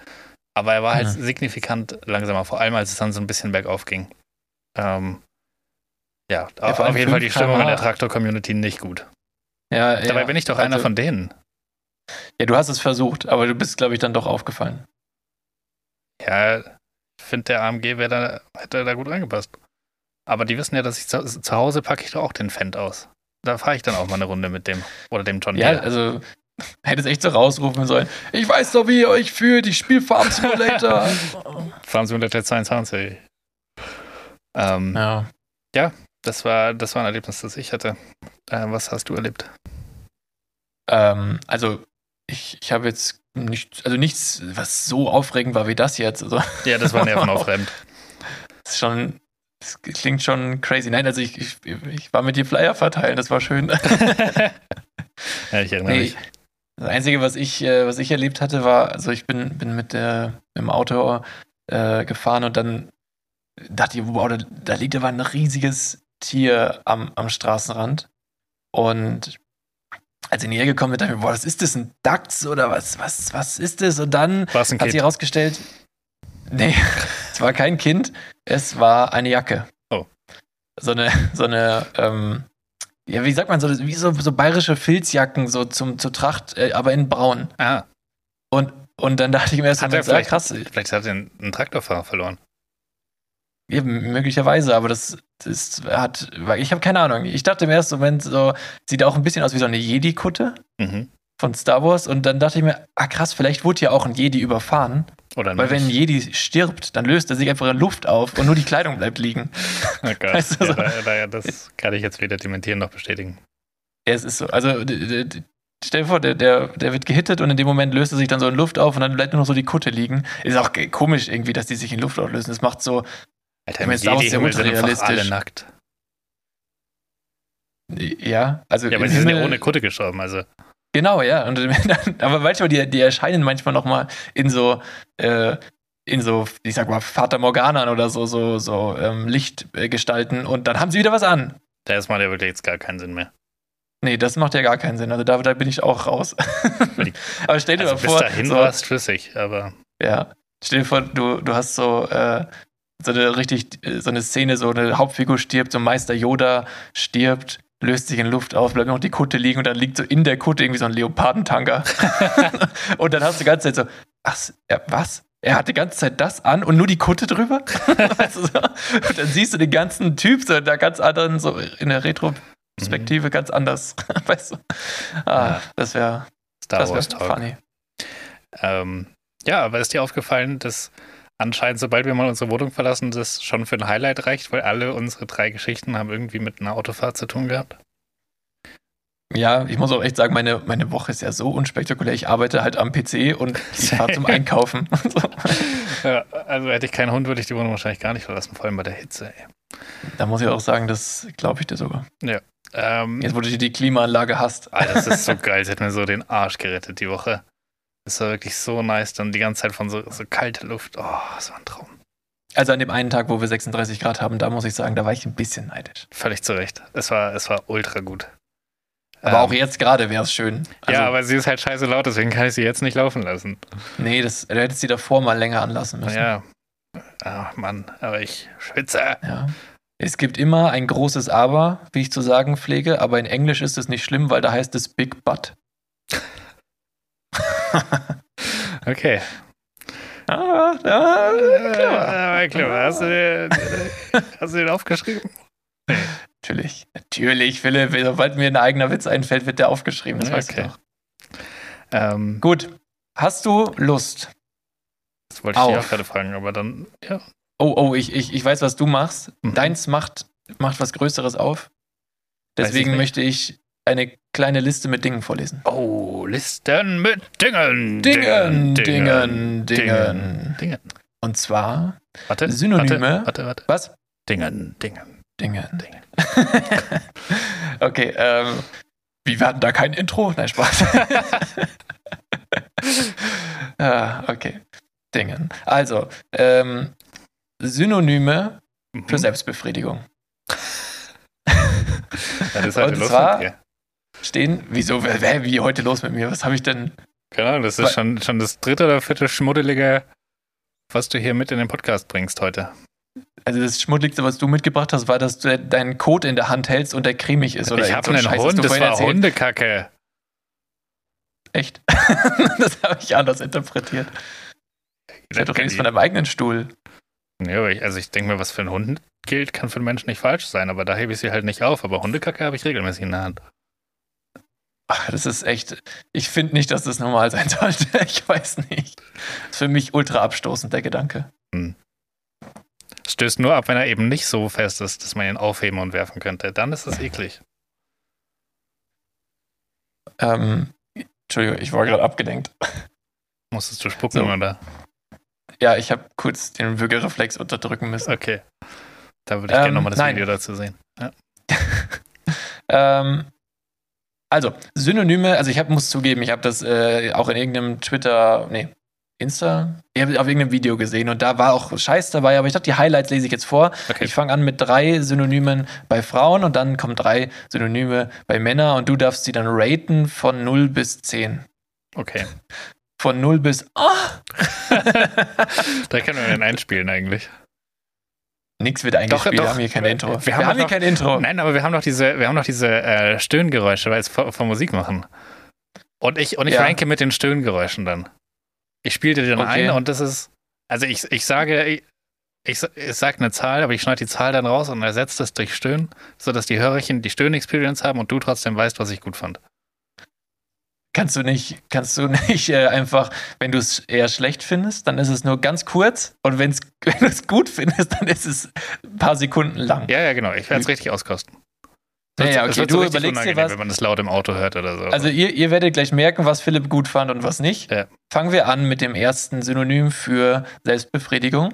Aber er war halt ja. signifikant langsamer, vor allem als es dann so ein bisschen bergauf ging. Ähm, ja, auf, auf jeden Fall die Stimmung in der Traktor-Community nicht gut. Ja, Dabei ja, bin ich doch einer also, von denen. Ja, du hast es versucht, aber du bist, glaube ich, dann doch aufgefallen. Ja, ich finde, der AMG da, hätte da gut reingepasst. Aber die wissen ja, dass ich zu, zu Hause packe ich doch auch den Fendt aus. Da fahre ich dann auch mal eine Runde mit dem oder dem John Deere. Ja, also hättest echt so rausrufen sollen. Ich weiß doch, wie ihr euch fühlt. Ich spiele Farm Simulator. Farm Simulator 22. Ähm, ja. Ja, das war, das war ein Erlebnis, das ich hatte. Äh, was hast du erlebt? Ähm, also, ich, ich habe jetzt nicht, also nichts, was so aufregend war wie das jetzt. Also. Ja, das war nervenaufreibend. das ist schon, das klingt schon crazy. Nein, also ich, ich, ich war mit dir Flyer verteilen, das war schön. ja, ich erinnere nee, mich. Das Einzige, was ich, äh, was ich erlebt hatte, war, also ich bin, bin mit der, mit dem Auto äh, gefahren und dann dachte ich, wow, da, da liegt aber ein riesiges Tier am, am Straßenrand. Und als ich näher gekommen bin, dachte ich mir, boah, was ist das, ein Dachs oder was, was, was ist das? Und dann hat sich herausgestellt, nee, es war kein Kind, es war eine Jacke. Oh. So eine, so eine, ähm, ja, wie sagt man, so, wie so, so bayerische Filzjacken, so zum, zur Tracht, äh, aber in braun. Ah. Und, und dann dachte ich mir erst, hat er vielleicht, krass. Vielleicht hat er einen Traktorfahrer verloren. Ja, möglicherweise, aber das, das hat, ich habe keine Ahnung. Ich dachte im ersten Moment so, sieht auch ein bisschen aus wie so eine Jedi-Kutte mhm. von Star Wars und dann dachte ich mir, ah krass, vielleicht wurde ja auch ein Jedi überfahren. Oder nicht. Weil wenn ein Jedi stirbt, dann löst er sich einfach in Luft auf und nur die Kleidung bleibt liegen. Oh Gott. Weißt du, ja, so? da, da, das kann ich jetzt weder dementieren noch bestätigen. Ja, es ist so. Also Stell dir vor, der, der, der wird gehittet und in dem Moment löst er sich dann so in Luft auf und dann bleibt nur noch so die Kutte liegen. Ist auch komisch irgendwie, dass die sich in Luft auflösen. Das macht so, Alter, im Jedi-Himmel sind einfach alle nackt. Ja, also. Ja, aber sie sind ja ohne Kutte gestorben, also. Genau, ja. Und, aber manchmal, die, die erscheinen manchmal nochmal in so, äh, in so, ich sag mal, Vater Morganern oder so, so, so ähm, Lichtgestalten und dann haben sie wieder was an. Da ist mal ja wirklich jetzt gar keinen Sinn mehr. Nee, das macht ja gar keinen Sinn. Also da, da bin ich auch raus. aber stell dir also mal vor. Bis dahin so, war es flüssig, aber. Ja. Stell dir vor, du, du hast so, äh, so eine richtig, so eine Szene, so eine Hauptfigur stirbt, so Meister Yoda stirbt, löst sich in Luft auf, bleibt noch die Kutte liegen und dann liegt so in der Kutte irgendwie so ein Leopardentanker. und dann hast du die ganze Zeit so, ach, ja, was? Er hat die ganze Zeit das an und nur die Kutte drüber. weißt du so? Und dann siehst du den ganzen Typ so da ganz anderen, so in der Retrospektive mhm. ganz anders. weißt du? Ah, das wäre das wär funny. Ähm, ja, aber ist dir aufgefallen, dass anscheinend, sobald wir mal unsere Wohnung verlassen, das schon für ein Highlight reicht, weil alle unsere drei Geschichten haben irgendwie mit einer Autofahrt zu tun gehabt? Ja, ich muss auch echt sagen, meine, meine Woche ist ja so unspektakulär. Ich arbeite halt am PC und ich fahre zum Einkaufen. ja, also hätte ich keinen Hund, würde ich die Wohnung wahrscheinlich gar nicht verlassen, vor allem bei der Hitze. Ey. Da muss ich auch sagen, das glaube ich dir sogar. Ja. Ähm, Jetzt, wo du die Klimaanlage hast. Alter, das ist so geil. Sie hat mir so den Arsch gerettet die Woche. Das war wirklich so nice. Dann die ganze Zeit von so, so kalter Luft. Oh, das war ein Traum. Also an dem einen Tag, wo wir 36 Grad haben, da muss ich sagen, da war ich ein bisschen neidisch. Völlig zu Recht. Es war, es war ultra gut. Aber ähm, auch jetzt gerade wäre es schön. Also, ja, aber sie ist halt scheiße laut, deswegen kann ich sie jetzt nicht laufen lassen. Nee, das, du hättest sie davor mal länger anlassen müssen. Ja. Ach Mann, aber ich schwitze. Ja. Es gibt immer ein großes Aber, wie ich zu sagen pflege, aber in Englisch ist es nicht schlimm, weil da heißt es Big Butt. okay. Ah, ah, clever. Clever. Hast du, den, hast du den aufgeschrieben? Natürlich. Natürlich, Philipp. Sobald mir ein eigener Witz einfällt, wird der aufgeschrieben. Das okay. weißt du doch. Ähm, Gut. Hast du Lust? Das wollte ich auf. dir auch gerade fragen, aber dann, ja. Oh, oh, ich, ich, ich weiß, was du machst. Mhm. Deins macht, macht was Größeres auf. Deswegen ich möchte ich eine kleine Liste mit Dingen vorlesen. Oh, Listen mit Dingen. Dingen, Dingen, Dingen. Dingen. Dingen. Und zwar warte, Synonyme. Warte, warte, warte. Was? Dingen, Dingen. Dingen. Dingen. okay, ähm, wie werden da kein Intro? Nein, Spaß. ah, okay. Dingen. Also, ähm, Synonyme mhm. für Selbstbefriedigung. Ja, das ist heute Und los zwar dir. Stehen, wieso, wer, wie heute los mit mir? Was habe ich denn? Keine Ahnung, das ist schon, schon das dritte oder vierte Schmuddelige, was du hier mit in den Podcast bringst heute. Also das Schmuddeligste, was du mitgebracht hast, war, dass du deinen Code in der Hand hältst und der cremig ist. Oder ich habe so einen Scheiß, Hund, das war erzählt. Hundekacke. Echt? das habe ich anders interpretiert. Ich doch nichts von deinem eigenen Stuhl. Ja, ich, also ich denke mir, was für einen Hund gilt, kann für einen Menschen nicht falsch sein, aber da hebe ich sie halt nicht auf. Aber Hundekacke habe ich regelmäßig in der Hand. Ach, das ist echt. Ich finde nicht, dass das normal sein sollte. Ich weiß nicht. Das ist für mich ultra abstoßend, der Gedanke. Hm. Stößt nur ab, wenn er eben nicht so fest ist, dass man ihn aufheben und werfen könnte. Dann ist es eklig. Ähm, Entschuldigung, ich war gerade abgelenkt. Musstest du spucken, so. oder? Ja, ich habe kurz den Würgereflex unterdrücken müssen. Okay. Da würde ich ähm, gerne nochmal das nein. Video dazu sehen. Ja. ähm, also, Synonyme, also ich hab, muss zugeben, ich habe das äh, auch in irgendeinem Twitter, nee, Insta? Ich habe auf irgendeinem Video gesehen und da war auch Scheiß dabei, aber ich dachte, die Highlights lese ich jetzt vor. Okay. Ich fange an mit drei Synonymen bei Frauen und dann kommen drei Synonyme bei Männern und du darfst sie dann raten von 0 bis 10. Okay. Von 0 bis. Oh! da können wir dann einspielen eigentlich. Nix wird eingespielt, doch, wir haben hier kein Intro. Wir, wir haben, haben hier kein Intro. Nein, aber wir haben noch diese, wir haben noch diese äh, Stöhngeräusche, weil es vor, vor, Musik machen. Und ich, und ich ja. ranke mit den Stöhngeräuschen dann. Ich spiele dir dann okay. ein und das ist, also ich, ich sage, ich, ich, ich sage eine Zahl, aber ich schneide die Zahl dann raus und ersetze das durch Stöhnen, sodass die Hörerchen die Stöhn-Experience haben und du trotzdem weißt, was ich gut fand. Kannst du nicht, kannst du nicht äh, einfach, wenn du es eher schlecht findest, dann ist es nur ganz kurz und wenn's, wenn du es gut findest, dann ist es ein paar Sekunden lang. Ja, ja, genau. Ich werde es richtig auskosten. Ja, ja, okay, du so überlegst dir was. Wenn man das laut im Auto hört oder so. Also ihr, ihr werdet gleich merken, was Philipp gut fand und was nicht. Ja. Fangen wir an mit dem ersten Synonym für Selbstbefriedigung.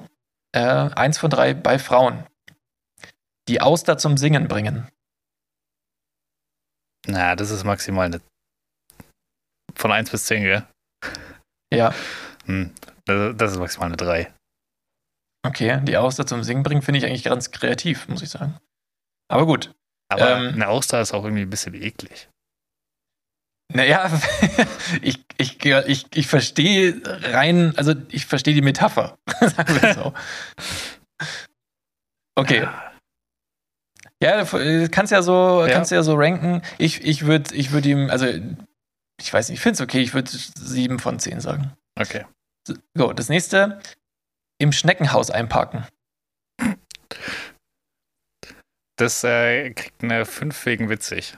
Äh, eins von drei bei Frauen. Die Auster zum Singen bringen. Na, das ist maximal eine von 1 bis 10, gell? Ja. Hm, das ist maximal eine 3. Okay, die Auster zum Singen bringen finde ich eigentlich ganz kreativ, muss ich sagen. Aber gut. Aber ähm, eine Auster ist auch irgendwie ein bisschen eklig. Naja, ich, ich, ich, ich verstehe rein, also ich verstehe die Metapher, sagen wir so. Okay. Ja, kannst ja so, ja. kannst ja so ranken. Ich, ich würde ich würd ihm, also ich weiß nicht, ich finde es okay, ich würde sieben von zehn sagen. Okay. So, das nächste, im Schneckenhaus einparken. Das äh, kriegt eine 5 wegen witzig.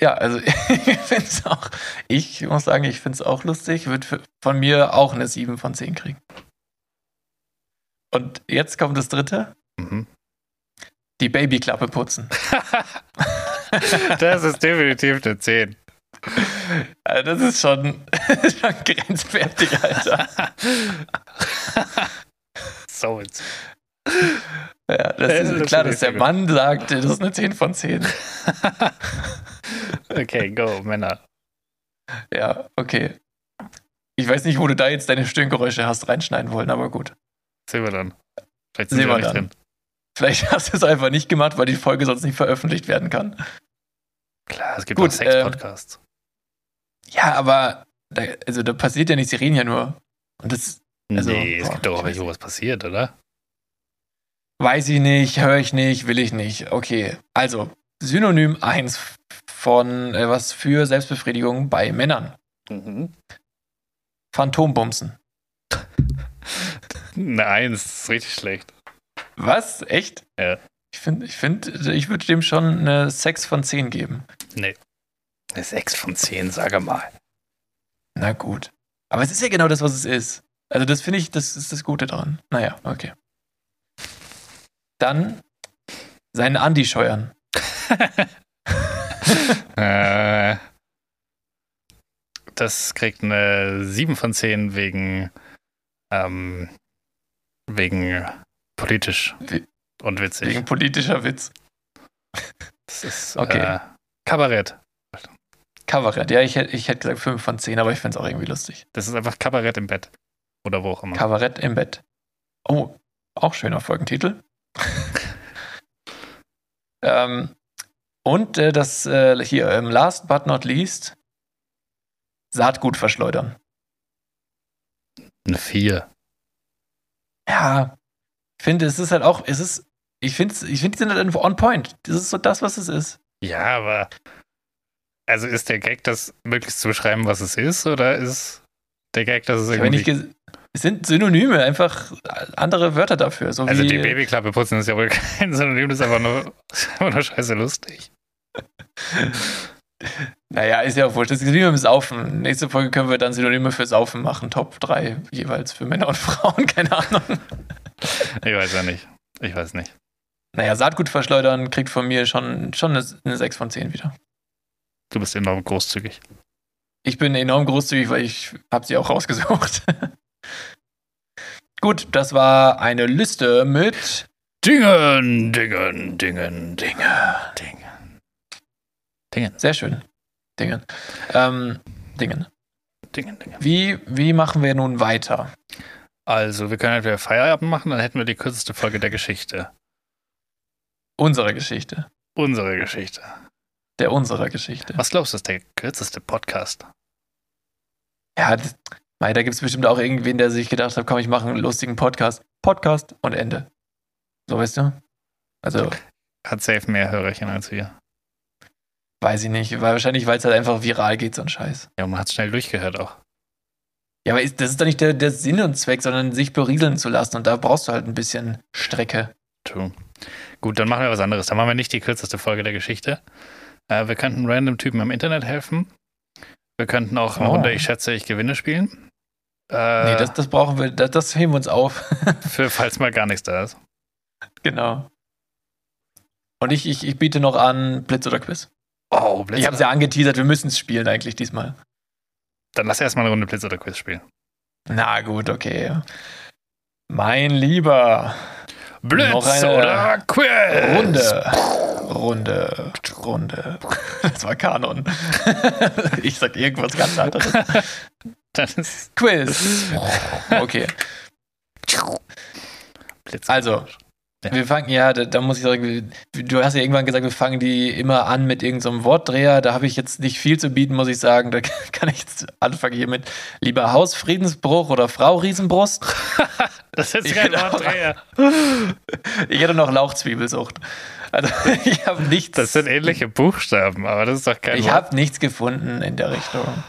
Ja, also ich finde es auch, ich muss sagen, ich finde es auch lustig, würde von mir auch eine 7 von 10 kriegen. Und jetzt kommt das dritte. Mhm. Die Babyklappe putzen. das ist definitiv eine 10. Also das ist schon, schon grenzwertig, Alter. so jetzt. Ja, das ist, ist klar, dass der Mann sagt, das ist eine 10 von 10. okay, go, Männer. Ja, okay. Ich weiß nicht, wo du da jetzt deine Stöhngeräusche hast reinschneiden wollen, aber gut. Sehen wir dann. Vielleicht sind Sehen wir dann. Drin. Vielleicht hast du es einfach nicht gemacht, weil die Folge sonst nicht veröffentlicht werden kann. Klar, es gibt gut, auch Sex-Podcasts. Ja, aber da, also da passiert ja nichts, sie reden ja nur. Und das. Also, nee, es boah, gibt doch auch welche, wo was passiert, oder? Weiß ich nicht, höre ich nicht, will ich nicht. Okay, also Synonym 1 von äh, was für Selbstbefriedigung bei Männern. Mhm. Phantombumsen. Nein, das ist richtig schlecht. Was? Echt? Ja. Ich finde, ich, find, ich würde dem schon eine 6 von 10 geben. Nee. Eine 6 von 10, sage mal. Na gut. Aber es ist ja genau das, was es ist. Also, das finde ich, das ist das Gute daran. Naja, okay. Dann seinen Andi scheuern. äh, das kriegt eine 7 von 10 wegen, ähm, wegen politisch We und witzig. Wegen politischer Witz. Das ist okay. Äh, Kabarett. Kabarett, ja, ich, ich hätte gesagt 5 von 10, aber ich finde es auch irgendwie lustig. Das ist einfach Kabarett im Bett. Oder wo auch immer. Kabarett im Bett. Oh, auch schöner Folgentitel. ähm, und äh, das äh, hier, ähm, last but not least, Saatgut verschleudern. Eine 4. Ja, ich finde, es ist halt auch, es ist, ich finde, ich find, die sind halt einfach on point. Das ist so das, was es ist. Ja, aber also ist der Gag, das möglichst zu beschreiben, was es ist, oder ist der Gag, dass es irgendwie. Es sind Synonyme, einfach andere Wörter dafür. So also die Babyklappe putzen ist ja wohl kein Synonym, das ist einfach nur, einfach nur scheiße lustig. naja, ist ja auch wurscht. Das ist Saufen. Nächste Folge können wir dann Synonyme für Saufen machen. Top 3 jeweils für Männer und Frauen, keine Ahnung. Ich weiß ja nicht. Ich weiß nicht. Naja, Saatgut verschleudern kriegt von mir schon, schon eine, eine 6 von 10 wieder. Du bist enorm großzügig. Ich bin enorm großzügig, weil ich habe sie auch rausgesucht. Gut, das war eine Liste mit Dingen, Dingen, Dingen, Dinge, Dingen. Dingen. Sehr schön. Dingen. Ähm, Dingen. Dingen, Dingen. Wie, wie machen wir nun weiter? Also, wir können entweder Feierabend machen, dann hätten wir die kürzeste Folge der Geschichte. Unsere Geschichte. Unsere Geschichte. Der unserer Geschichte. Was glaubst du, ist der kürzeste Podcast? Ja, das, Mei, da gibt es bestimmt auch irgendwen, der sich gedacht hat, komm, ich mache einen lustigen Podcast. Podcast und Ende. So weißt du? Also. Hat safe mehr Hörerchen als wir. Weiß ich nicht. Weil wahrscheinlich, weil es halt einfach viral geht, so ein Scheiß. Ja, man hat schnell durchgehört auch. Ja, aber das ist doch nicht der, der Sinn und Zweck, sondern sich berieseln zu lassen. Und da brauchst du halt ein bisschen Strecke. True. Gut, dann machen wir was anderes. Dann machen wir nicht die kürzeste Folge der Geschichte. Äh, wir könnten random Typen im Internet helfen. Wir könnten auch eine oh. Runde Ich schätze, ich gewinne spielen. Äh, nee, das, das brauchen wir, das, das heben wir uns auf. für falls mal gar nichts da ist. Genau. Und ich, ich, ich biete noch an Blitz oder Quiz. Oh, Blitz. Ich habe es ja angeteasert, wir müssen es spielen eigentlich diesmal. Dann lass erstmal eine Runde Blitz oder Quiz spielen. Na gut, okay. Mein Lieber. Blitz oder Quiz? Runde. Runde. Runde. Das war Kanon. Ich sag irgendwas ganz anderes. Dann ist Quiz. Okay. Also, Ja. Wir fangen, ja, da, da, muss ich sagen, du hast ja irgendwann gesagt, wir fangen die immer an mit irgendeinem so Wortdreher. Da habe ich jetzt nicht viel zu bieten, muss ich sagen. Da kann ich jetzt anfangen hier mit lieber Hausfriedensbruch oder Frau Riesenbrust. das ist kein Wortdreher. ich hätte noch Lauchzwiebelsucht. Also ich habe nichts. Das sind ähnliche Buchstaben, aber das ist doch kein Ich habe nichts gefunden in der Richtung.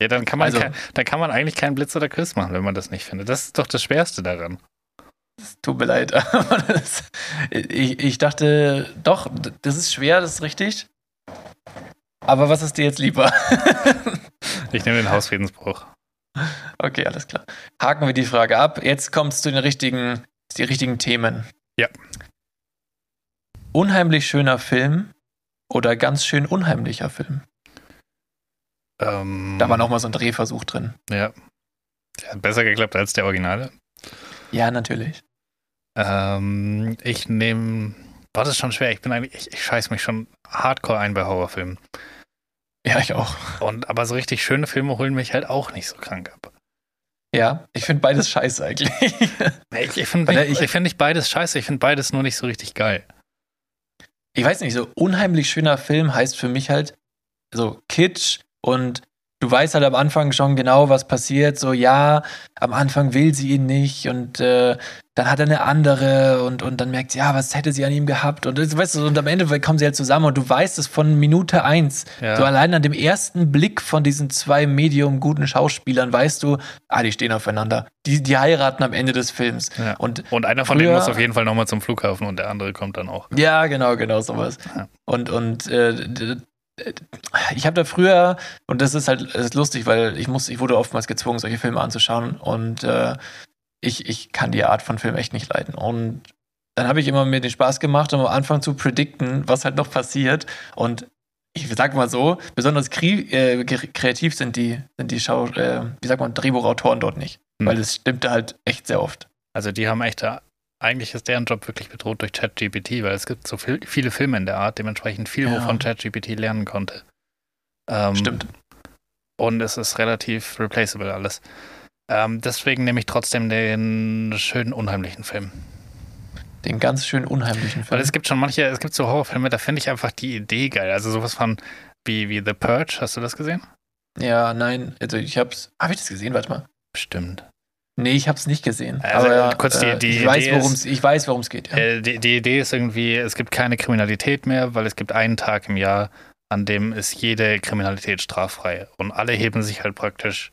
Ja, dann kann man, also, kein, dann kann man eigentlich keinen Blitz oder Quiz machen, wenn man das nicht findet. Das ist doch das Schwerste daran. Es tut mir leid. Das, ich, ich dachte, doch, das ist schwer, das ist richtig. Aber was ist dir jetzt lieber? ich nehme den Hausfriedensbruch. Okay, alles klar. Haken wir die Frage ab. Jetzt kommt es zu den richtigen, die richtigen Themen. Ja. Unheimlich schöner Film oder ganz schön unheimlicher Film? Ähm, da war nochmal so ein Drehversuch drin. Ja. ja. Besser geklappt als der Originale. Ja, natürlich. Ähm, ich nehme. War das schon schwer? Ich bin eigentlich, ich, ich scheiß mich schon hardcore ein bei Horrorfilmen. Ja, ich auch. Und aber so richtig schöne Filme holen mich halt auch nicht so krank ab. Ja, ich finde beides scheiße eigentlich. ich, ich finde ich, ich find nicht beides scheiße, ich finde beides nur nicht so richtig geil. Ich weiß nicht, so unheimlich schöner Film heißt für mich halt so Kitsch und du weißt halt am Anfang schon genau, was passiert. So, ja, am Anfang will sie ihn nicht und äh, dann hat er eine andere und, und dann merkt sie, ja, was hätte sie an ihm gehabt und weißt du, und am Ende kommen sie halt zusammen und du weißt es von Minute eins. Ja. So allein an dem ersten Blick von diesen zwei medium guten Schauspielern weißt du, ah, die stehen aufeinander. Die, die heiraten am Ende des Films. Ja. Und, und einer von früher, denen muss auf jeden Fall nochmal zum Flughafen und der andere kommt dann auch. Ja, genau, genau, sowas. Ja. Und, und äh, ich habe da früher, und das ist halt das ist lustig, weil ich muss, ich wurde oftmals gezwungen, solche Filme anzuschauen und äh, ich, ich kann die Art von Film echt nicht leiden. Und dann habe ich immer mir den Spaß gemacht, um am Anfang zu predikten, was halt noch passiert. Und ich sag mal so, besonders äh, kreativ sind die, sind die Schau, äh, wie sagt man, Drehbuchautoren dort nicht. Hm. Weil es stimmte halt echt sehr oft. Also die haben echt, eigentlich ist deren Job wirklich bedroht durch ChatGPT, weil es gibt so viel, viele Filme in der Art, dementsprechend viel, ja. wovon ChatGPT lernen konnte. Ähm, Stimmt. Und es ist relativ replaceable alles. Ähm, deswegen nehme ich trotzdem den schönen, unheimlichen Film. Den ganz schön unheimlichen Film. Weil es gibt schon manche, es gibt so Horrorfilme, da finde ich einfach die Idee geil. Also sowas von wie, wie The Purge, hast du das gesehen? Ja, nein, also ich hab's. Habe ich das gesehen? Warte mal. Bestimmt. Nee, ich habe es nicht gesehen. Also aber kurz die, äh, die ich, weiß, worum's, ich weiß, worum es geht. Ja. Äh, die, die, Idee ist irgendwie, es gibt keine Kriminalität mehr, weil es gibt einen Tag im Jahr, an dem ist jede Kriminalität straffrei. Und alle heben sich halt praktisch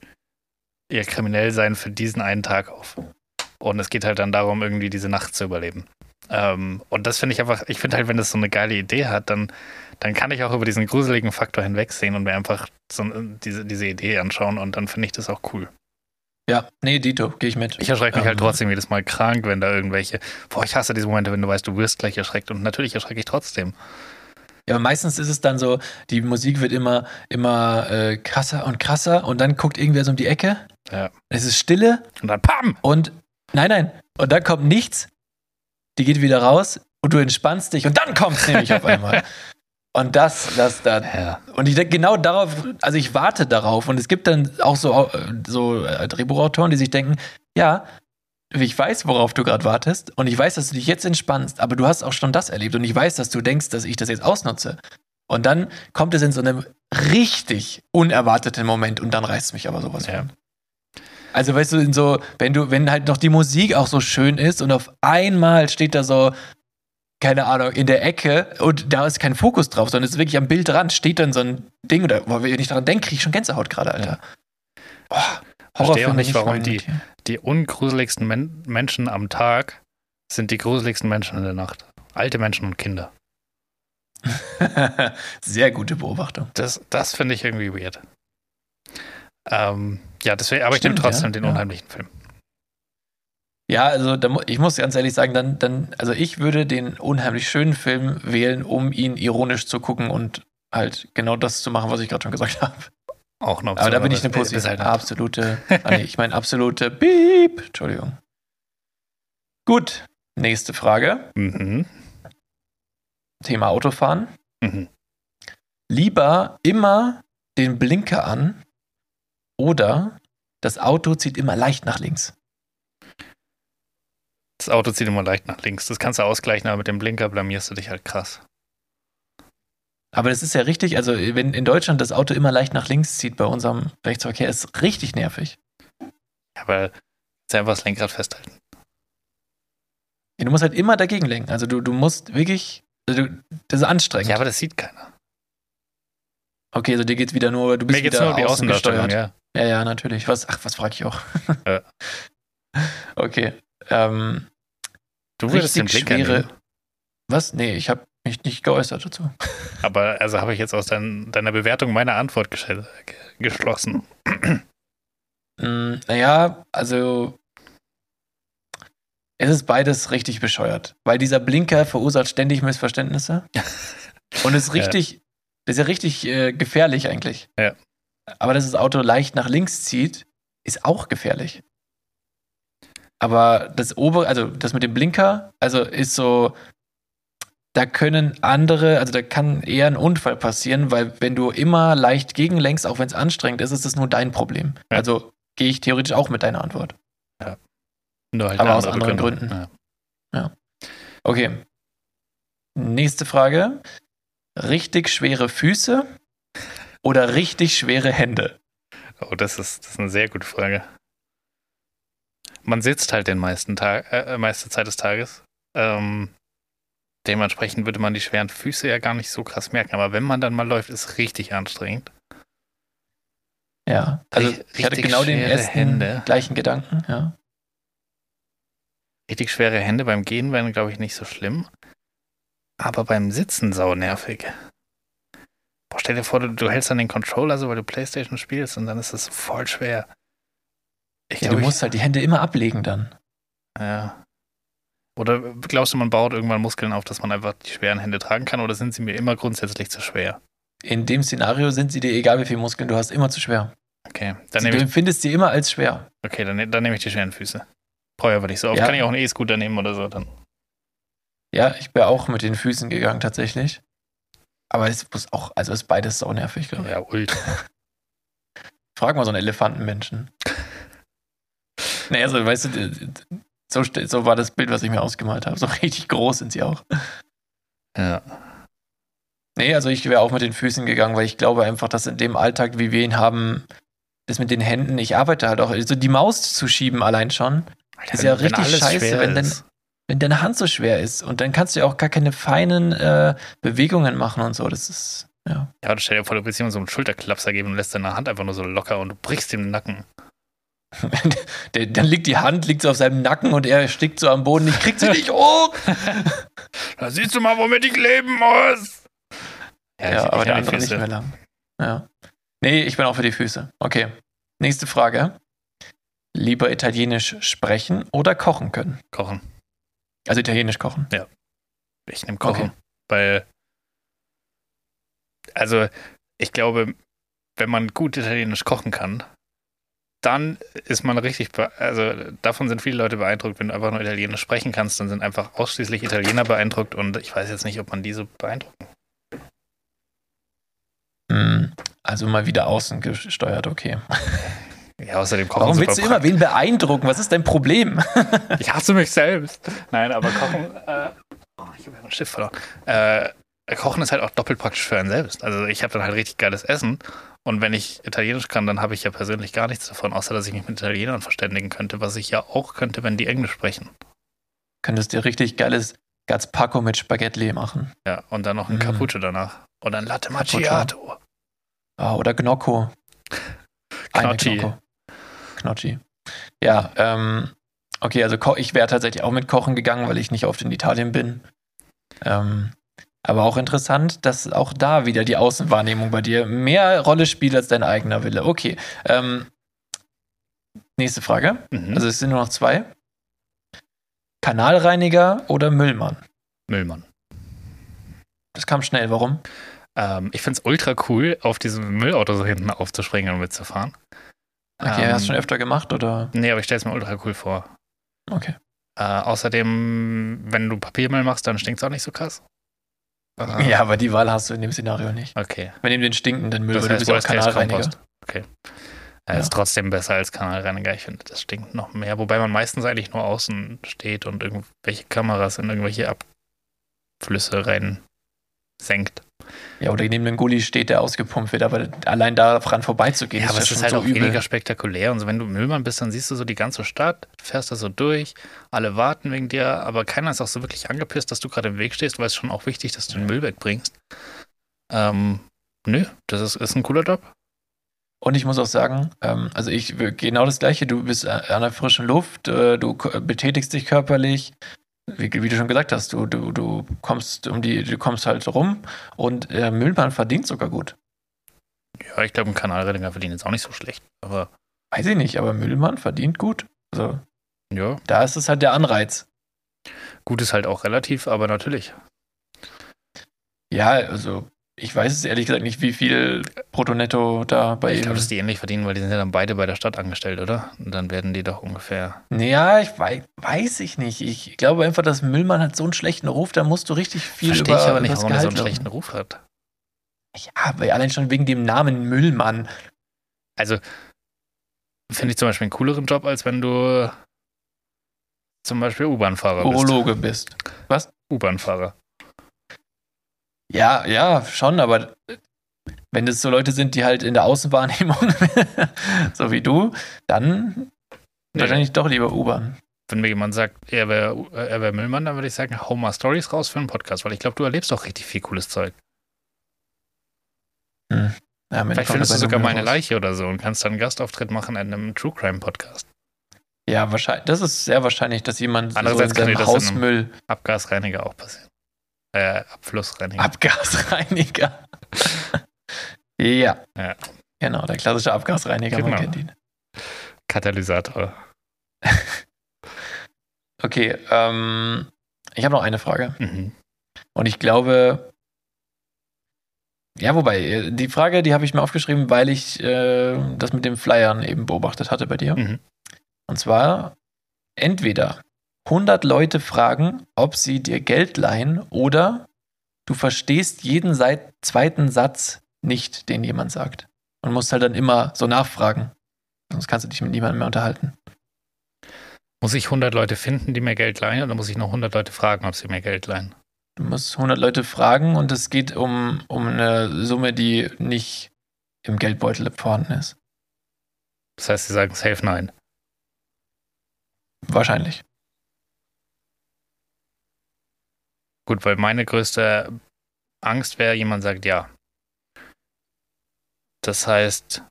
ihr Kriminellsein für diesen einen Tag auf. Und es geht halt dann darum, irgendwie diese Nacht zu überleben. Ähm, und das finde ich einfach, ich finde halt, wenn das so eine geile Idee hat, dann, dann kann ich auch über diesen gruseligen Faktor hinwegsehen und mir einfach so diese, diese Idee anschauen und dann finde ich das auch cool. Ja, nee, Dito, gehe ich mit. Ich erschrecke mich halt ähm, halt trotzdem jedes Mal krank, wenn da irgendwelche, boah, ich hasse diese Momente, wenn du weißt, du wirst gleich erschreckt und natürlich erschrecke ich trotzdem. Ja, aber meistens ist es dann so, die Musik wird immer, immer äh, krasser und krasser und dann guckt irgendwer so um die Ecke. Ja. Es ist Stille. Und dann PAM! Und nein, nein. Und dann kommt nichts. Die geht wieder raus und du entspannst dich und dann kommt es nämlich auf einmal. Und das, das, das. Ja. Und ich denke genau darauf, also ich warte darauf. Und es gibt dann auch so, so äh, Drehbuchautoren, die sich denken, ja, ich weiß, worauf du gerade wartest und ich weiß, dass du dich jetzt entspannst, aber du hast auch schon das erlebt und ich weiß, dass du denkst, dass ich das jetzt ausnutze. Und dann kommt es in so einem richtig unerwarteten Moment und dann reißt es mich aber sowas ja. Also weißt du, in so, wenn du, wenn halt noch die Musik auch so schön ist und auf einmal steht da so, keine Ahnung, in der Ecke und da ist kein Fokus drauf, sondern es ist wirklich am Bildrand, steht dann so ein Ding oder wenn ich daran denke, kriege ich schon Gänsehaut gerade, Alter. Ja. Oh, Verstehe auch nicht, warum die, die ungruseligsten Men Menschen am Tag sind die gruseligsten Menschen in der Nacht. Alte Menschen und Kinder. Sehr gute Beobachtung. Das, das finde ich irgendwie weird. Ähm, ja, deswegen, aber Stimmt, ich nehme trotzdem ja, den ja. unheimlichen Film. Ja, also da, ich muss ganz ehrlich sagen, dann, dann, also ich würde den unheimlich schönen Film wählen, um ihn ironisch zu gucken und halt genau das zu machen, was ich gerade schon gesagt habe. Auch noch. Aber da bin ich eine positive, halt absolute, ah, nee, ich meine absolute Beep. Entschuldigung. Gut, nächste Frage. Mhm. Thema Autofahren. Mhm. Lieber immer den Blinker an oder das Auto zieht immer leicht nach links. Das Auto zieht immer leicht nach links. Das kannst du ausgleichen, aber mit dem Blinker blamierst du dich halt krass. Aber das ist ja richtig, also wenn in Deutschland das Auto immer leicht nach links zieht bei unserem Rechtsverkehr, ist richtig nervig. Ja, aber einfach das Lenkrad festhalten. Ja, du musst halt immer dagegen lenken. Also du, du musst wirklich, also du, das ist anstrengend. Ja, aber das sieht keiner. Okay, also dir geht's wieder nur, du bist Mir geht's wieder nur die außen gesteuert. Ja. ja, ja, natürlich. Was, ach, was frage ich auch? Ja. okay. Ähm, du würdest den Blinker schwere. Nehmen. Was? Nee, ich habe mich nicht geäußert dazu. Aber also habe ich jetzt aus dein, deiner Bewertung meine Antwort geschlossen. mm, naja, also es ist beides richtig bescheuert, weil dieser Blinker verursacht ständig Missverständnisse. Und ist richtig, ja. ist ja richtig äh, gefährlich eigentlich. Ja. Aber dass das Auto leicht nach links zieht, ist auch gefährlich. Aber das obere, also das mit dem Blinker, also ist so, da können andere, also da kann eher ein Unfall passieren, weil wenn du immer leicht gegenlenkst, auch wenn es anstrengend ist, ist es nur dein Problem. Ja. Also gehe ich theoretisch auch mit deiner Antwort. Ja. Halt Aber aus anderen Gründen. Ja. ja. Okay. Nächste Frage. Richtig schwere Füße oder richtig schwere Hände? Oh, das ist, das ist eine sehr gute Frage. Man sitzt halt den meisten Tag, äh, meiste Zeit des Tages. Ähm, dementsprechend würde man die schweren Füße ja gar nicht so krass merken. Aber wenn man dann mal läuft, ist es richtig anstrengend. Ja, also ich hatte genau den ersten Hände. gleichen Gedanken, ja. Richtig schwere Hände beim Gehen wären, glaube ich, nicht so schlimm. Aber beim Sitzen sau nervig. Boah, stell dir vor, du, du hältst dann den Controller so, weil du Playstation spielst und dann ist das voll schwer. Ich ja, glaub, du musst ich, halt die Hände immer ablegen dann. Ja. Oder glaubst du, man baut irgendwann Muskeln auf, dass man einfach die schweren Hände tragen kann oder sind sie mir immer grundsätzlich zu schwer? In dem Szenario sind sie dir, egal wie viele Muskeln du hast, immer zu schwer. Okay. Dann sie, du empfindest sie immer als schwer. Okay, dann, dann nehme ich die schweren Füße. Brauche ich aber nicht so oft. Ja. Kann ich auch einen E-Scooter nehmen oder so dann. Ja, ich bin auch mit den Füßen gegangen tatsächlich. Aber es muss auch, also ist beides so nervig, glaube ich. Ja, ultra. Frag mal so einen Elefantenmenschen. naja, so, weißt du, so, so war das Bild, was ich mir ausgemalt habe. So richtig groß sind sie auch. Ja. Nee, also ich wäre auch mit den Füßen gegangen, weil ich glaube einfach, dass in dem Alltag, wie wir ihn haben, das mit den Händen, ich arbeite halt auch, also die Maus zu schieben allein schon, Alter, ist ja richtig scheiße, wenn dann, wenn deine Hand so schwer ist und dann kannst du ja auch gar keine feinen äh, Bewegungen machen und so. Das ist, ja. Ja, du stell dir vor, du willst jemandem so einen Schulterklapser geben und lässt deine Hand einfach nur so locker und du brichst ihm den Nacken. dann liegt die Hand liegt so auf seinem Nacken und er stickt so am Boden. Ich krieg sie nicht hoch. da siehst du mal, womit ich leben muss. Ja, ja ich, aber ich der andere nicht mehr lang. Ja. Nee, ich bin auch für die Füße. Okay. Nächste Frage. Lieber Italienisch sprechen oder kochen können? Kochen. Also Italienisch kochen? Ja. Ich nehme Kochen. Okay. Weil, also, ich glaube, wenn man gut Italienisch kochen kann, dann ist man richtig, also davon sind viele Leute beeindruckt. Wenn du einfach nur Italienisch sprechen kannst, dann sind einfach ausschließlich Italiener beeindruckt und ich weiß jetzt nicht, ob man die so beeindrucken. Hm, also mal wieder außen gesteuert, okay. Ja, außerdem kochen Warum willst du immer wen beeindrucken? Was ist dein Problem? ich hasse mich selbst. Nein, aber kochen. Äh, oh, ich habe ja meinen Stift verloren. Äh, kochen ist halt auch doppelt praktisch für einen selbst. Also ich habe dann halt richtig geiles Essen und wenn ich Italienisch kann, dann habe ich ja persönlich gar nichts davon, außer dass ich mich mit Italienern verständigen könnte, was ich ja auch könnte, wenn die Englisch sprechen. Könntest dir richtig geiles Gazpacho mit Spaghetti machen. Ja, und dann noch ein mm. Cappuccio danach. Oder ein Latte Macchiato. Ah, oder Gnocco. Gnocchi. Gnocco. Gnocchi. Ja, ähm, okay, also ich wäre tatsächlich auch mit Kochen gegangen, weil ich nicht oft in Italien bin. Ähm, aber auch interessant, dass auch da wieder die Außenwahrnehmung bei dir mehr Rolle spielt als dein eigener Wille. Okay. Ähm, nächste Frage. Mhm. Also es sind nur noch zwei. Kanalreiniger oder Müllmann? Müllmann. Das kam schnell. Warum? Ähm, ich finde es ultra cool, auf diesem Müllauto so hinten aufzuspringen und mitzufahren. Okay, ähm, hast du schon öfter gemacht, oder? Nee, aber ich stelle es mir ultra cool vor. Okay. Äh, außerdem, wenn du Papiermüll machst, dann stinkt es auch nicht so krass. Ja, aber die Wahl hast du in dem Szenario nicht. Okay. Wir nehmen den stinkenden Müll, das heißt, du bist ja Kanalreiniger. Okay. Ja, ja. Ist trotzdem besser als Kanalreiniger. Ich finde, das stinkt noch mehr. Wobei man meistens eigentlich nur außen steht und irgendwelche Kameras in irgendwelche Abflüsse rein senkt. Ja, oder neben dem Gully steht, der ausgepumpt wird, aber allein daran vorbeizugehen, ja, aber ist es ist halt so auch übel. weniger spektakulär. Und so, wenn du Müllmann bist, dann siehst du so die ganze Stadt, fährst da so durch, alle warten wegen dir, aber keiner ist auch so wirklich angepisst, dass du gerade im Weg stehst, weil es schon auch wichtig, dass du den Müll wegbringst. Ähm, nö, das ist, ist ein cooler Job. Und ich muss auch sagen, ähm, also ich genau das Gleiche. Du bist an der frischen Luft, äh, du betätigst dich körperlich, wie, wie, du schon gesagt hast, du, du, du kommst um die, du kommst halt rum und äh, Müllmann verdient sogar gut. Ja, ich glaube, ein Kanalreiniger verdient jetzt auch nicht so schlecht, aber. Weiß ich nicht, aber Müllmann verdient gut. Also. Ja. Da ist es halt der Anreiz. Gut ist halt auch relativ, aber natürlich. Ja, also ich weiß es ehrlich gesagt nicht, wie viel Brutto-Netto da bei ihm. Ich glaube, dass die ähnlich verdienen, weil die sind ja dann beide bei der Stadt angestellt, oder? Und dann werden die doch ungefähr. Ja, ich weiß, weiß ich nicht. Ich glaube einfach, dass Müllmann hat so einen schlechten Ruf, da musst du richtig viel Verstehe über ich aber nicht, warum er so einen schlechten Ruf hat. Ja, aber allein schon wegen dem Namen Müllmann. Also, finde ich zum Beispiel einen cooleren Job, als wenn du zum Beispiel U-Bahn-Fahrer bist. Urologe bist. Was? U-Bahn-Fahrer. Ja, ja, schon, aber wenn es so Leute sind, die halt in der Außenwahrnehmung, so wie du, dann nee. wahrscheinlich doch lieber U-Bahn. Wenn mir jemand sagt, er wäre er wär Müllmann, dann würde ich sagen, hau mal Stories raus für einen Podcast, weil ich glaube, du erlebst auch richtig viel cooles Zeug. Hm. Ja, Vielleicht findest du sogar meine raus. Leiche oder so und kannst dann einen Gastauftritt machen in einem True Crime Podcast. Ja, wahrscheinlich. Das ist sehr wahrscheinlich, dass jemand Andererseits so in seinem Hausmüll Abgasreiniger auch passieren. Äh, Abflussreiniger. Abgasreiniger. ja. ja. Genau, der klassische Abgasreiniger, genau. man kennt ihn. Katalysator. okay, ähm, ich habe noch eine Frage. Mhm. Und ich glaube, ja, wobei, die Frage, die habe ich mir aufgeschrieben, weil ich äh, das mit den Flyern eben beobachtet hatte bei dir. Mhm. Und zwar, entweder 100 Leute fragen, ob sie dir Geld leihen oder du verstehst jeden zweiten Satz nicht, den jemand sagt. Und musst halt dann immer so nachfragen. Sonst kannst du dich mit niemandem mehr unterhalten. Muss ich 100 Leute finden, die mir Geld leihen oder muss ich noch 100 Leute fragen, ob sie mir Geld leihen? Du musst 100 Leute fragen und es geht um, um eine Summe, die nicht im Geldbeutel vorhanden ist. Das heißt, sie sagen safe nein. Wahrscheinlich. Gut, weil meine größte Angst wäre, jemand sagt ja. Das heißt,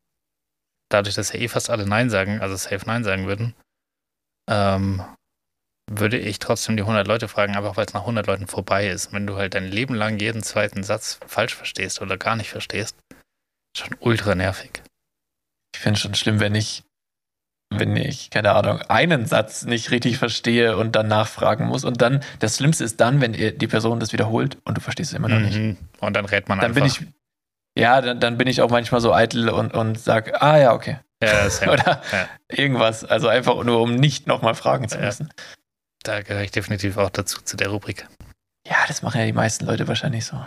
dadurch, dass ja eh fast alle Nein sagen, also safe Nein sagen würden, ähm, würde ich trotzdem die 100 Leute fragen, einfach weil es nach 100 Leuten vorbei ist. Wenn du halt dein Leben lang jeden zweiten Satz falsch verstehst oder gar nicht verstehst, schon ultra nervig. Ich finde es schon schlimm, wenn ich wenn ich, keine Ahnung, einen Satz nicht richtig verstehe und dann nachfragen muss. Und dann, das Schlimmste ist dann, wenn die Person das wiederholt und du verstehst es immer noch nicht. Mhm. Und dann rät man dann einfach. Bin ich, ja, dann, dann bin ich auch manchmal so eitel und, und sag, ah ja, okay. Ja, ja. Oder ja. irgendwas. Also einfach nur, um nicht nochmal fragen zu müssen. Da gehöre ich definitiv auch dazu, zu der Rubrik. Ja, das machen ja die meisten Leute wahrscheinlich so.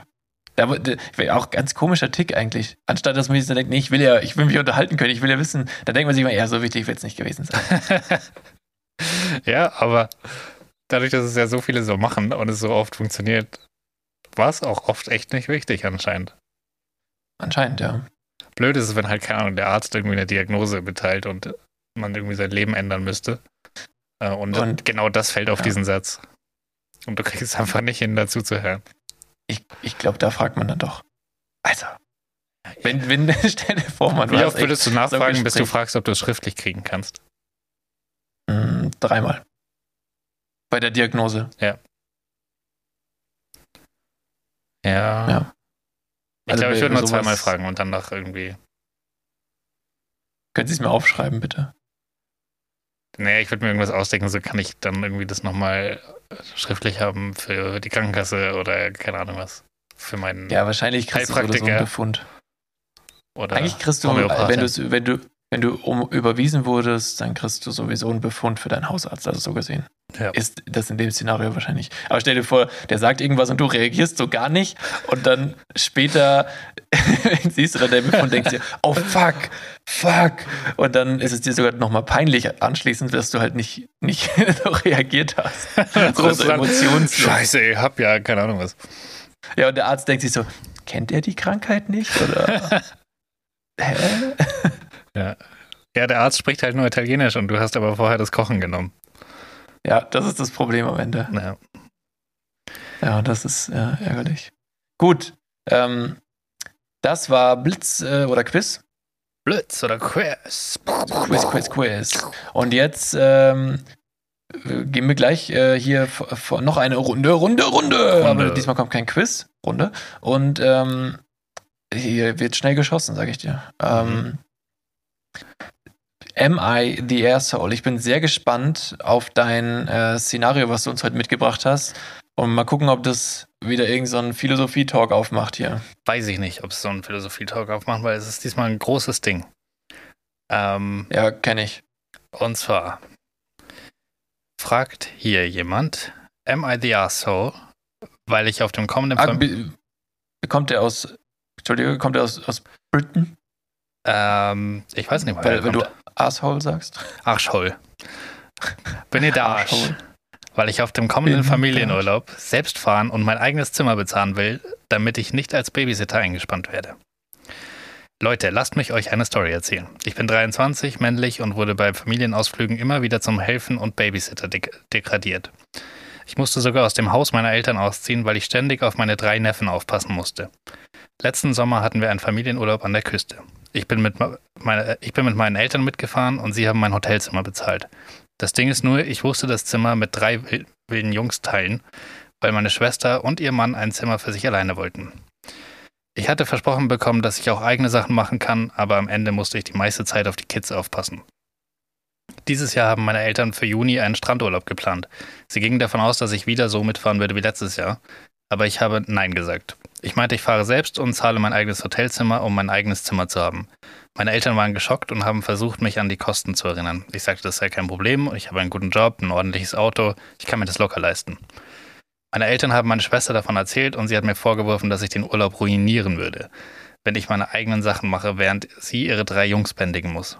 Da wäre auch ganz komischer Tick eigentlich. Anstatt dass man sich dann denkt, nee, ich will ja, ich will mich unterhalten können, ich will ja wissen, da denkt man sich immer, ja, so wichtig wird es nicht gewesen sein. ja, aber dadurch, dass es ja so viele so machen und es so oft funktioniert, war es auch oft echt nicht wichtig anscheinend. Anscheinend, ja. Blöd ist es, wenn halt, keine Ahnung, der Arzt irgendwie eine Diagnose mitteilt und man irgendwie sein Leben ändern müsste. Äh, und, und genau das fällt auf ja. diesen Satz. Und du kriegst es einfach nicht hin, dazu zu hören. Ich, ich glaube, da fragt man dann doch. Also, wenn, wenn, stell dir vor, man Wie oft würdest du nachfragen, so bis du fragst, ob du es schriftlich kriegen kannst? Mm, dreimal. Bei der Diagnose. Ja. Ja. ja. Ich also glaube, ich würde nur zweimal fragen und dann noch irgendwie. Können Sie es mir aufschreiben, bitte? Nee, ich würde mir irgendwas ausdenken, so kann ich dann irgendwie das nochmal schriftlich haben für die Krankenkasse oder keine Ahnung was. Für meinen Ja, wahrscheinlich kriegst du so, so einen Befund. Oder Eigentlich kriegst du, wenn, wenn du wenn du überwiesen wurdest, dann kriegst du sowieso einen Befund für deinen Hausarzt, also so gesehen. Ja. Ist das in dem Szenario wahrscheinlich. Aber stell dir vor, der sagt irgendwas und du reagierst so gar nicht und dann später siehst du dann den Befund und denkst dir, oh fuck, fuck. Und dann ist es dir sogar nochmal peinlich anschließend, dass du halt nicht, nicht reagiert hast. so, so Emotions. Scheiße, ich hab ja keine Ahnung was. Ja, und der Arzt denkt sich so, kennt er die Krankheit nicht? Oder? Hä? Ja. ja, der Arzt spricht halt nur Italienisch und du hast aber vorher das Kochen genommen. Ja, das ist das Problem am Ende. Ja, ja das ist ja, ärgerlich. Gut, ähm, das war Blitz äh, oder Quiz. Blitz oder Quiz. Quiz, Quiz, Quiz. Und jetzt ähm, gehen wir gleich äh, hier noch eine Runde, Runde, Runde, Runde. Aber diesmal kommt kein Quiz, Runde. Und ähm, hier wird schnell geschossen, sag ich dir. Ähm, mhm. Am I the Asshole? Ich bin sehr gespannt auf dein äh, Szenario, was du uns heute mitgebracht hast. Und mal gucken, ob das wieder irgendein so Philosophie-Talk aufmacht hier. Weiß ich nicht, ob es so ein Philosophie-Talk aufmacht, weil es ist diesmal ein großes Ding. Ähm, ja, kenne ich. Und zwar fragt hier jemand, Am I the Asshole? Weil ich auf dem kommenden... Ah, kommt der aus... Entschuldige, kommt der aus, aus Britain? Ähm, ich weiß nicht, weil wenn du Asshole sagst. Arschhole. Bin ihr der Arsch? Arschhole. Weil ich auf dem kommenden Familienurlaub selbst fahren und mein eigenes Zimmer bezahlen will, damit ich nicht als Babysitter eingespannt werde. Leute, lasst mich euch eine Story erzählen. Ich bin 23, männlich und wurde bei Familienausflügen immer wieder zum Helfen und Babysitter de degradiert. Ich musste sogar aus dem Haus meiner Eltern ausziehen, weil ich ständig auf meine drei Neffen aufpassen musste. Letzten Sommer hatten wir einen Familienurlaub an der Küste. Ich bin, mit meine, ich bin mit meinen Eltern mitgefahren und sie haben mein Hotelzimmer bezahlt. Das Ding ist nur, ich musste das Zimmer mit drei wilden Jungs teilen, weil meine Schwester und ihr Mann ein Zimmer für sich alleine wollten. Ich hatte versprochen bekommen, dass ich auch eigene Sachen machen kann, aber am Ende musste ich die meiste Zeit auf die Kids aufpassen. Dieses Jahr haben meine Eltern für Juni einen Strandurlaub geplant. Sie gingen davon aus, dass ich wieder so mitfahren würde wie letztes Jahr, aber ich habe Nein gesagt. Ich meinte, ich fahre selbst und zahle mein eigenes Hotelzimmer, um mein eigenes Zimmer zu haben. Meine Eltern waren geschockt und haben versucht, mich an die Kosten zu erinnern. Ich sagte, das sei kein Problem, ich habe einen guten Job, ein ordentliches Auto, ich kann mir das locker leisten. Meine Eltern haben meine Schwester davon erzählt und sie hat mir vorgeworfen, dass ich den Urlaub ruinieren würde, wenn ich meine eigenen Sachen mache, während sie ihre drei Jungs bändigen muss.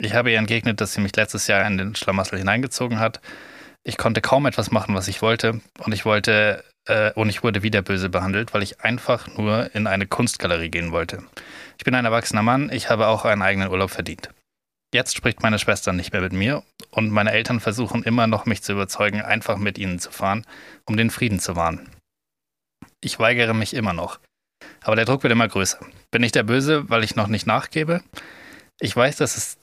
Ich habe ihr entgegnet, dass sie mich letztes Jahr in den Schlamassel hineingezogen hat. Ich konnte kaum etwas machen, was ich wollte, und ich wollte äh, und ich wurde wieder böse behandelt, weil ich einfach nur in eine Kunstgalerie gehen wollte. Ich bin ein erwachsener Mann, ich habe auch einen eigenen Urlaub verdient. Jetzt spricht meine Schwester nicht mehr mit mir und meine Eltern versuchen immer noch, mich zu überzeugen, einfach mit ihnen zu fahren, um den Frieden zu wahren. Ich weigere mich immer noch. Aber der Druck wird immer größer. Bin ich der Böse, weil ich noch nicht nachgebe? Ich weiß, dass es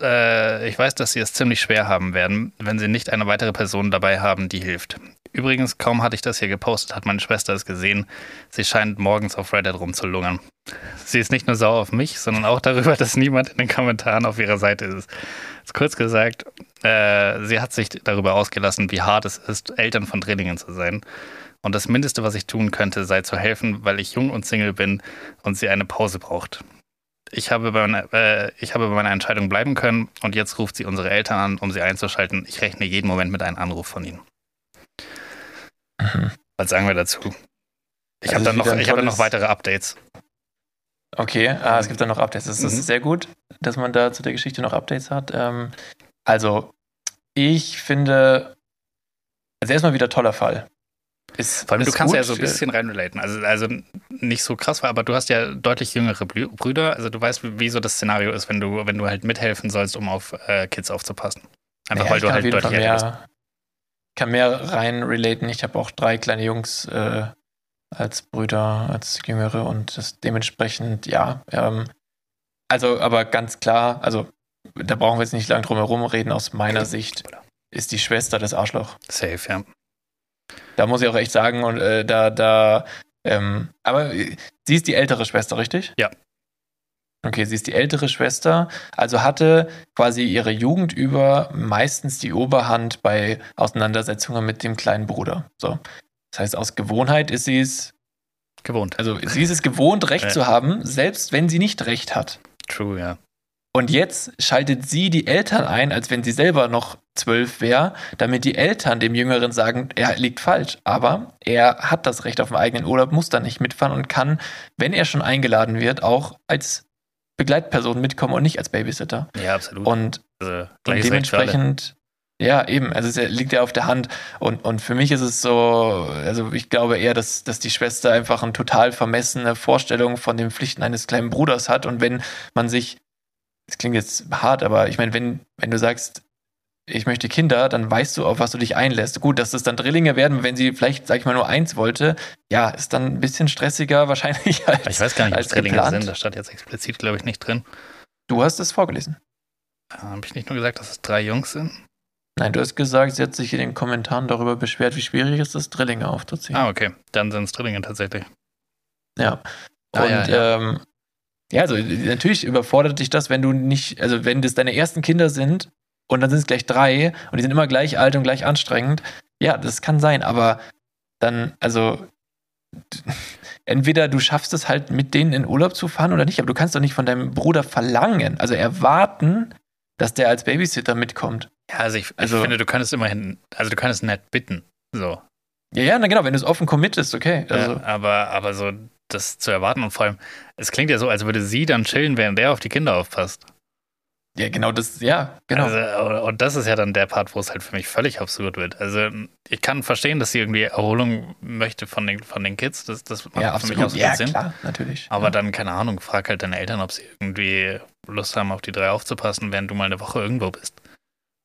äh, ich weiß, dass sie es ziemlich schwer haben werden, wenn sie nicht eine weitere Person dabei haben, die hilft. Übrigens, kaum hatte ich das hier gepostet, hat meine Schwester es gesehen. Sie scheint morgens auf Reddit rumzulungern. Sie ist nicht nur sauer auf mich, sondern auch darüber, dass niemand in den Kommentaren auf ihrer Seite ist. ist kurz gesagt, äh, sie hat sich darüber ausgelassen, wie hart es ist, Eltern von Drillingen zu sein. Und das Mindeste, was ich tun könnte, sei zu helfen, weil ich jung und Single bin und sie eine Pause braucht ich habe, bei meiner, äh, ich habe bei meiner Entscheidung bleiben können und jetzt ruft sie unsere Eltern an, um sie einzuschalten. Ich rechne jeden Moment mit einem Anruf von ihnen. Mhm. Was sagen wir dazu? Ich also habe dann, noch, hab dann noch weitere Updates. Okay, ah, es gibt dann noch Updates. Das ist mhm. sehr gut, dass man da zu der Geschichte noch Updates hat. Ähm, also, ich finde, also erstmal wieder toller Fall. Ist, Vor allem, du kannst gut. ja so ein bisschen reinrelaten. Also, also nicht so krass war, aber du hast ja deutlich jüngere Brüder. Also du weißt, wie so das Szenario ist, wenn du, wenn du halt mithelfen sollst, um auf äh, Kids aufzupassen. Einfach ja, weil du halt deutlich mehr, bist. Ich kann mehr rein relaten. Ich habe auch drei kleine Jungs äh, als Brüder, als Jüngere und das dementsprechend, ja. Ähm, also, aber ganz klar, also da brauchen wir jetzt nicht lange drum herum reden. Aus meiner Sicht ist die Schwester das Arschloch. Safe, ja. Da muss ich auch echt sagen, und äh, da, da, ähm, aber sie ist die ältere Schwester, richtig? Ja. Okay, sie ist die ältere Schwester, also hatte quasi ihre Jugend über meistens die Oberhand bei Auseinandersetzungen mit dem kleinen Bruder. So. Das heißt, aus Gewohnheit ist sie es gewohnt. Also sie ist es gewohnt, Recht äh. zu haben, selbst wenn sie nicht Recht hat. True, ja. Und jetzt schaltet sie die Eltern ein, als wenn sie selber noch zwölf wäre, damit die Eltern dem Jüngeren sagen, er liegt falsch. Aber er hat das Recht auf einen eigenen Urlaub, muss da nicht mitfahren und kann, wenn er schon eingeladen wird, auch als Begleitperson mitkommen und nicht als Babysitter. Ja, absolut. Und, also, und dementsprechend, ja, eben, also es liegt ja auf der Hand. Und, und für mich ist es so, also ich glaube eher, dass, dass die Schwester einfach eine total vermessene Vorstellung von den Pflichten eines kleinen Bruders hat. Und wenn man sich, das klingt jetzt hart, aber ich meine, wenn, wenn du sagst, ich möchte Kinder, dann weißt du, auf was du dich einlässt. Gut, dass es dann Drillinge werden, wenn sie vielleicht, sag ich mal, nur eins wollte, ja, ist dann ein bisschen stressiger wahrscheinlich als Ich weiß gar nicht, ob Drillinge geplant. sind, da stand jetzt explizit, glaube ich, nicht drin. Du hast es vorgelesen. Habe ich nicht nur gesagt, dass es drei Jungs sind? Nein, du hast gesagt, sie hat sich in den Kommentaren darüber beschwert, wie schwierig es ist, Drillinge aufzuziehen. Ah, okay. Dann sind es Drillinge tatsächlich. Ja. Ah, Und ja, ja. Ähm, ja, also natürlich überfordert dich das, wenn du nicht, also wenn das deine ersten Kinder sind und dann sind es gleich drei und die sind immer gleich alt und gleich anstrengend. Ja, das kann sein, aber dann, also entweder du schaffst es halt mit denen in Urlaub zu fahren oder nicht, aber du kannst doch nicht von deinem Bruder verlangen, also erwarten, dass der als Babysitter mitkommt. Ja, also ich, also, ich finde, du kannst immerhin, also du kannst nett bitten, so. Ja, ja, na genau, wenn du es offen committest, okay. Also. Ja, aber, aber so das zu erwarten und vor allem, es klingt ja so, als würde sie dann chillen, während der auf die Kinder aufpasst. Ja, genau das, ja, genau. Also, und das ist ja dann der Part, wo es halt für mich völlig absurd wird. Also ich kann verstehen, dass sie irgendwie Erholung möchte von den, von den Kids. Das, das macht ja, für mich auch so ja, Sinn. Klar, natürlich. Aber ja. dann, keine Ahnung, frag halt deine Eltern, ob sie irgendwie Lust haben, auf die drei aufzupassen, während du mal eine Woche irgendwo bist.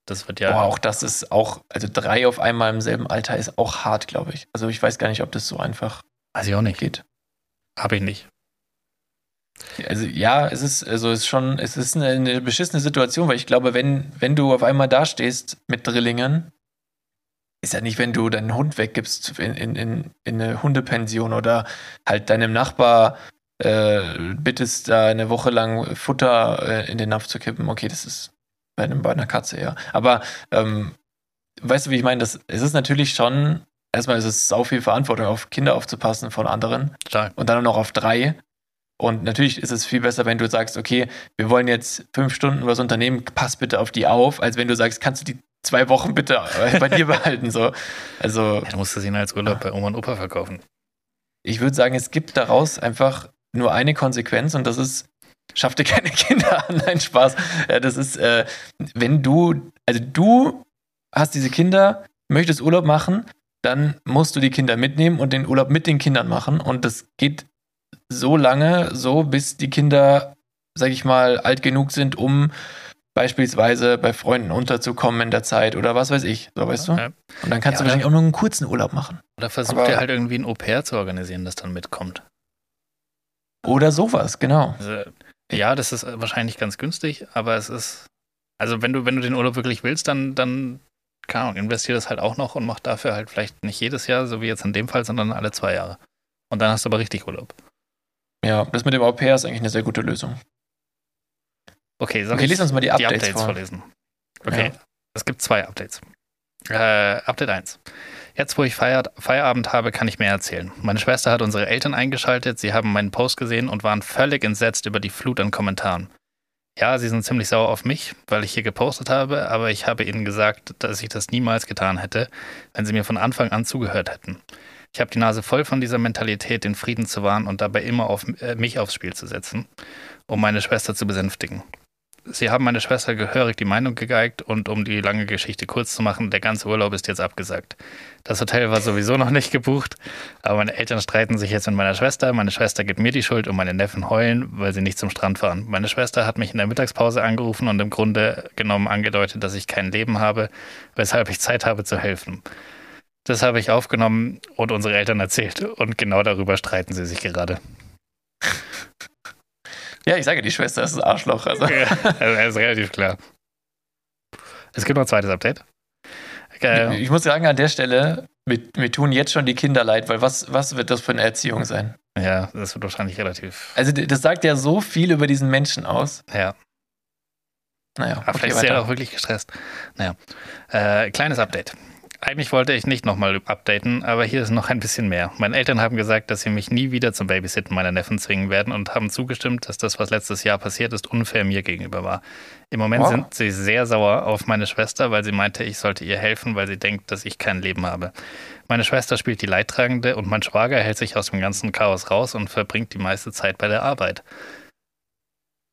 Das wird ja. Boah, auch das ist auch, also drei auf einmal im selben Alter ist auch hart, glaube ich. Also ich weiß gar nicht, ob das so einfach Weiß ich auch nicht. geht. Habe ich nicht. Also ja, es ist also es ist schon, es ist eine, eine, beschissene Situation, weil ich glaube, wenn, wenn du auf einmal dastehst mit Drillingen, ist ja nicht, wenn du deinen Hund weggibst in, in, in, in eine Hundepension oder halt deinem Nachbar äh, bittest, da eine Woche lang Futter äh, in den Napf zu kippen. Okay, das ist bei, einem, bei einer Katze, ja. Aber ähm, weißt du, wie ich meine? Das, es ist natürlich schon, erstmal ist es sau viel Verantwortung, auf Kinder aufzupassen von anderen. Klar. Und dann noch auf drei. Und natürlich ist es viel besser, wenn du sagst, okay, wir wollen jetzt fünf Stunden was unternehmen, pass bitte auf die auf, als wenn du sagst, kannst du die zwei Wochen bitte bei dir behalten. So. Also, ja, du musst das ihnen als Urlaub bei Oma und Opa verkaufen. Ich würde sagen, es gibt daraus einfach nur eine Konsequenz und das ist, schaff dir keine Kinder an. Nein, Spaß. Das ist, äh, wenn du, also du hast diese Kinder, möchtest Urlaub machen, dann musst du die Kinder mitnehmen und den Urlaub mit den Kindern machen. Und das geht so lange, so bis die Kinder, sag ich mal, alt genug sind, um beispielsweise bei Freunden unterzukommen in der Zeit oder was weiß ich, so weißt du? Und dann kannst ja, du wahrscheinlich auch nur einen kurzen Urlaub machen. Oder versucht ihr halt irgendwie ein Au-pair zu organisieren, das dann mitkommt. Oder sowas, genau. Also, ja, das ist wahrscheinlich ganz günstig, aber es ist, also wenn du, wenn du den Urlaub wirklich willst, dann, dann, keine Ahnung, investier das halt auch noch und mach dafür halt vielleicht nicht jedes Jahr, so wie jetzt in dem Fall, sondern alle zwei Jahre. Und dann hast du aber richtig Urlaub. Ja, das mit dem Au pair ist eigentlich eine sehr gute Lösung. Okay, soll okay, lesen uns mal die Updates, die Updates vorlesen. Okay, ja. es gibt zwei Updates. Äh, Update 1. Jetzt, wo ich Feier Feierabend habe, kann ich mehr erzählen. Meine Schwester hat unsere Eltern eingeschaltet, sie haben meinen Post gesehen und waren völlig entsetzt über die Flut an Kommentaren. Ja, sie sind ziemlich sauer auf mich, weil ich hier gepostet habe, aber ich habe ihnen gesagt, dass ich das niemals getan hätte, wenn sie mir von Anfang an zugehört hätten. Ich habe die Nase voll von dieser Mentalität, den Frieden zu wahren und dabei immer auf äh, mich aufs Spiel zu setzen, um meine Schwester zu besänftigen. Sie haben meine Schwester gehörig die Meinung gegeigt und um die lange Geschichte kurz zu machen, der ganze Urlaub ist jetzt abgesagt. Das Hotel war sowieso noch nicht gebucht, aber meine Eltern streiten sich jetzt mit meiner Schwester. Meine Schwester gibt mir die Schuld und meine Neffen heulen, weil sie nicht zum Strand fahren. Meine Schwester hat mich in der Mittagspause angerufen und im Grunde genommen angedeutet, dass ich kein Leben habe, weshalb ich Zeit habe zu helfen. Das habe ich aufgenommen und unsere Eltern erzählt. Und genau darüber streiten sie sich gerade. Ja, ich sage, die Schwester ist ein Arschloch. Also. Ja, also ist relativ klar. Es gibt noch ein zweites Update. Okay. Ich muss sagen, an der Stelle, mir, mir, tun jetzt schon die Kinder leid, weil was, was wird das für eine Erziehung sein? Ja, das wird wahrscheinlich relativ. Also, das sagt ja so viel über diesen Menschen aus. Ja. Naja, Aber okay, vielleicht ist er auch wirklich gestresst. Naja. Äh, kleines Update. Eigentlich wollte ich nicht nochmal updaten, aber hier ist noch ein bisschen mehr. Meine Eltern haben gesagt, dass sie mich nie wieder zum Babysitten meiner Neffen zwingen werden und haben zugestimmt, dass das, was letztes Jahr passiert ist, unfair mir gegenüber war. Im Moment wow. sind sie sehr sauer auf meine Schwester, weil sie meinte, ich sollte ihr helfen, weil sie denkt, dass ich kein Leben habe. Meine Schwester spielt die Leidtragende und mein Schwager hält sich aus dem ganzen Chaos raus und verbringt die meiste Zeit bei der Arbeit.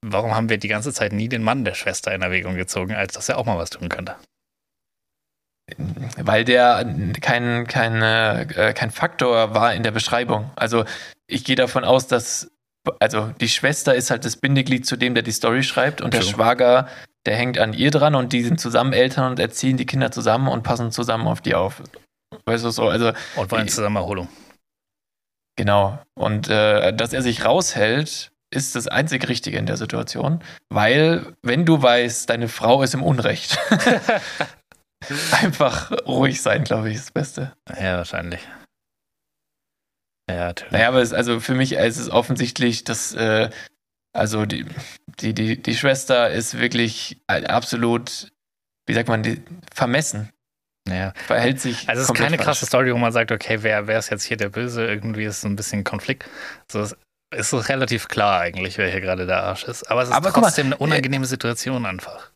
Warum haben wir die ganze Zeit nie den Mann der Schwester in Erwägung gezogen, als dass er auch mal was tun könnte? Weil der kein, kein, äh, kein Faktor war in der Beschreibung. Also ich gehe davon aus, dass also die Schwester ist halt das Bindeglied zu dem, der die Story schreibt und True. der Schwager, der hängt an ihr dran und die sind zusammen Eltern und erziehen die Kinder zusammen und passen zusammen auf die auf. Weißt du so, also und wollen Zusammenholung. Genau. Und äh, dass er sich raushält, ist das einzig Richtige in der Situation, weil wenn du weißt, deine Frau ist im Unrecht, Einfach ruhig sein, glaube ich, ist das Beste. Ja, wahrscheinlich. Ja, natürlich. Naja, aber es, also für mich ist es offensichtlich, dass äh, also die, die, die, die Schwester ist wirklich absolut, wie sagt man, die, vermessen. Ja. Verhält sich. Also es ist keine falsch. krasse Story, wo man sagt, okay, wer, wer ist jetzt hier der Böse? Irgendwie ist es ein bisschen Konflikt. So, es ist relativ klar eigentlich, wer hier gerade der Arsch ist. Aber es ist aber trotzdem mal, eine unangenehme Situation einfach.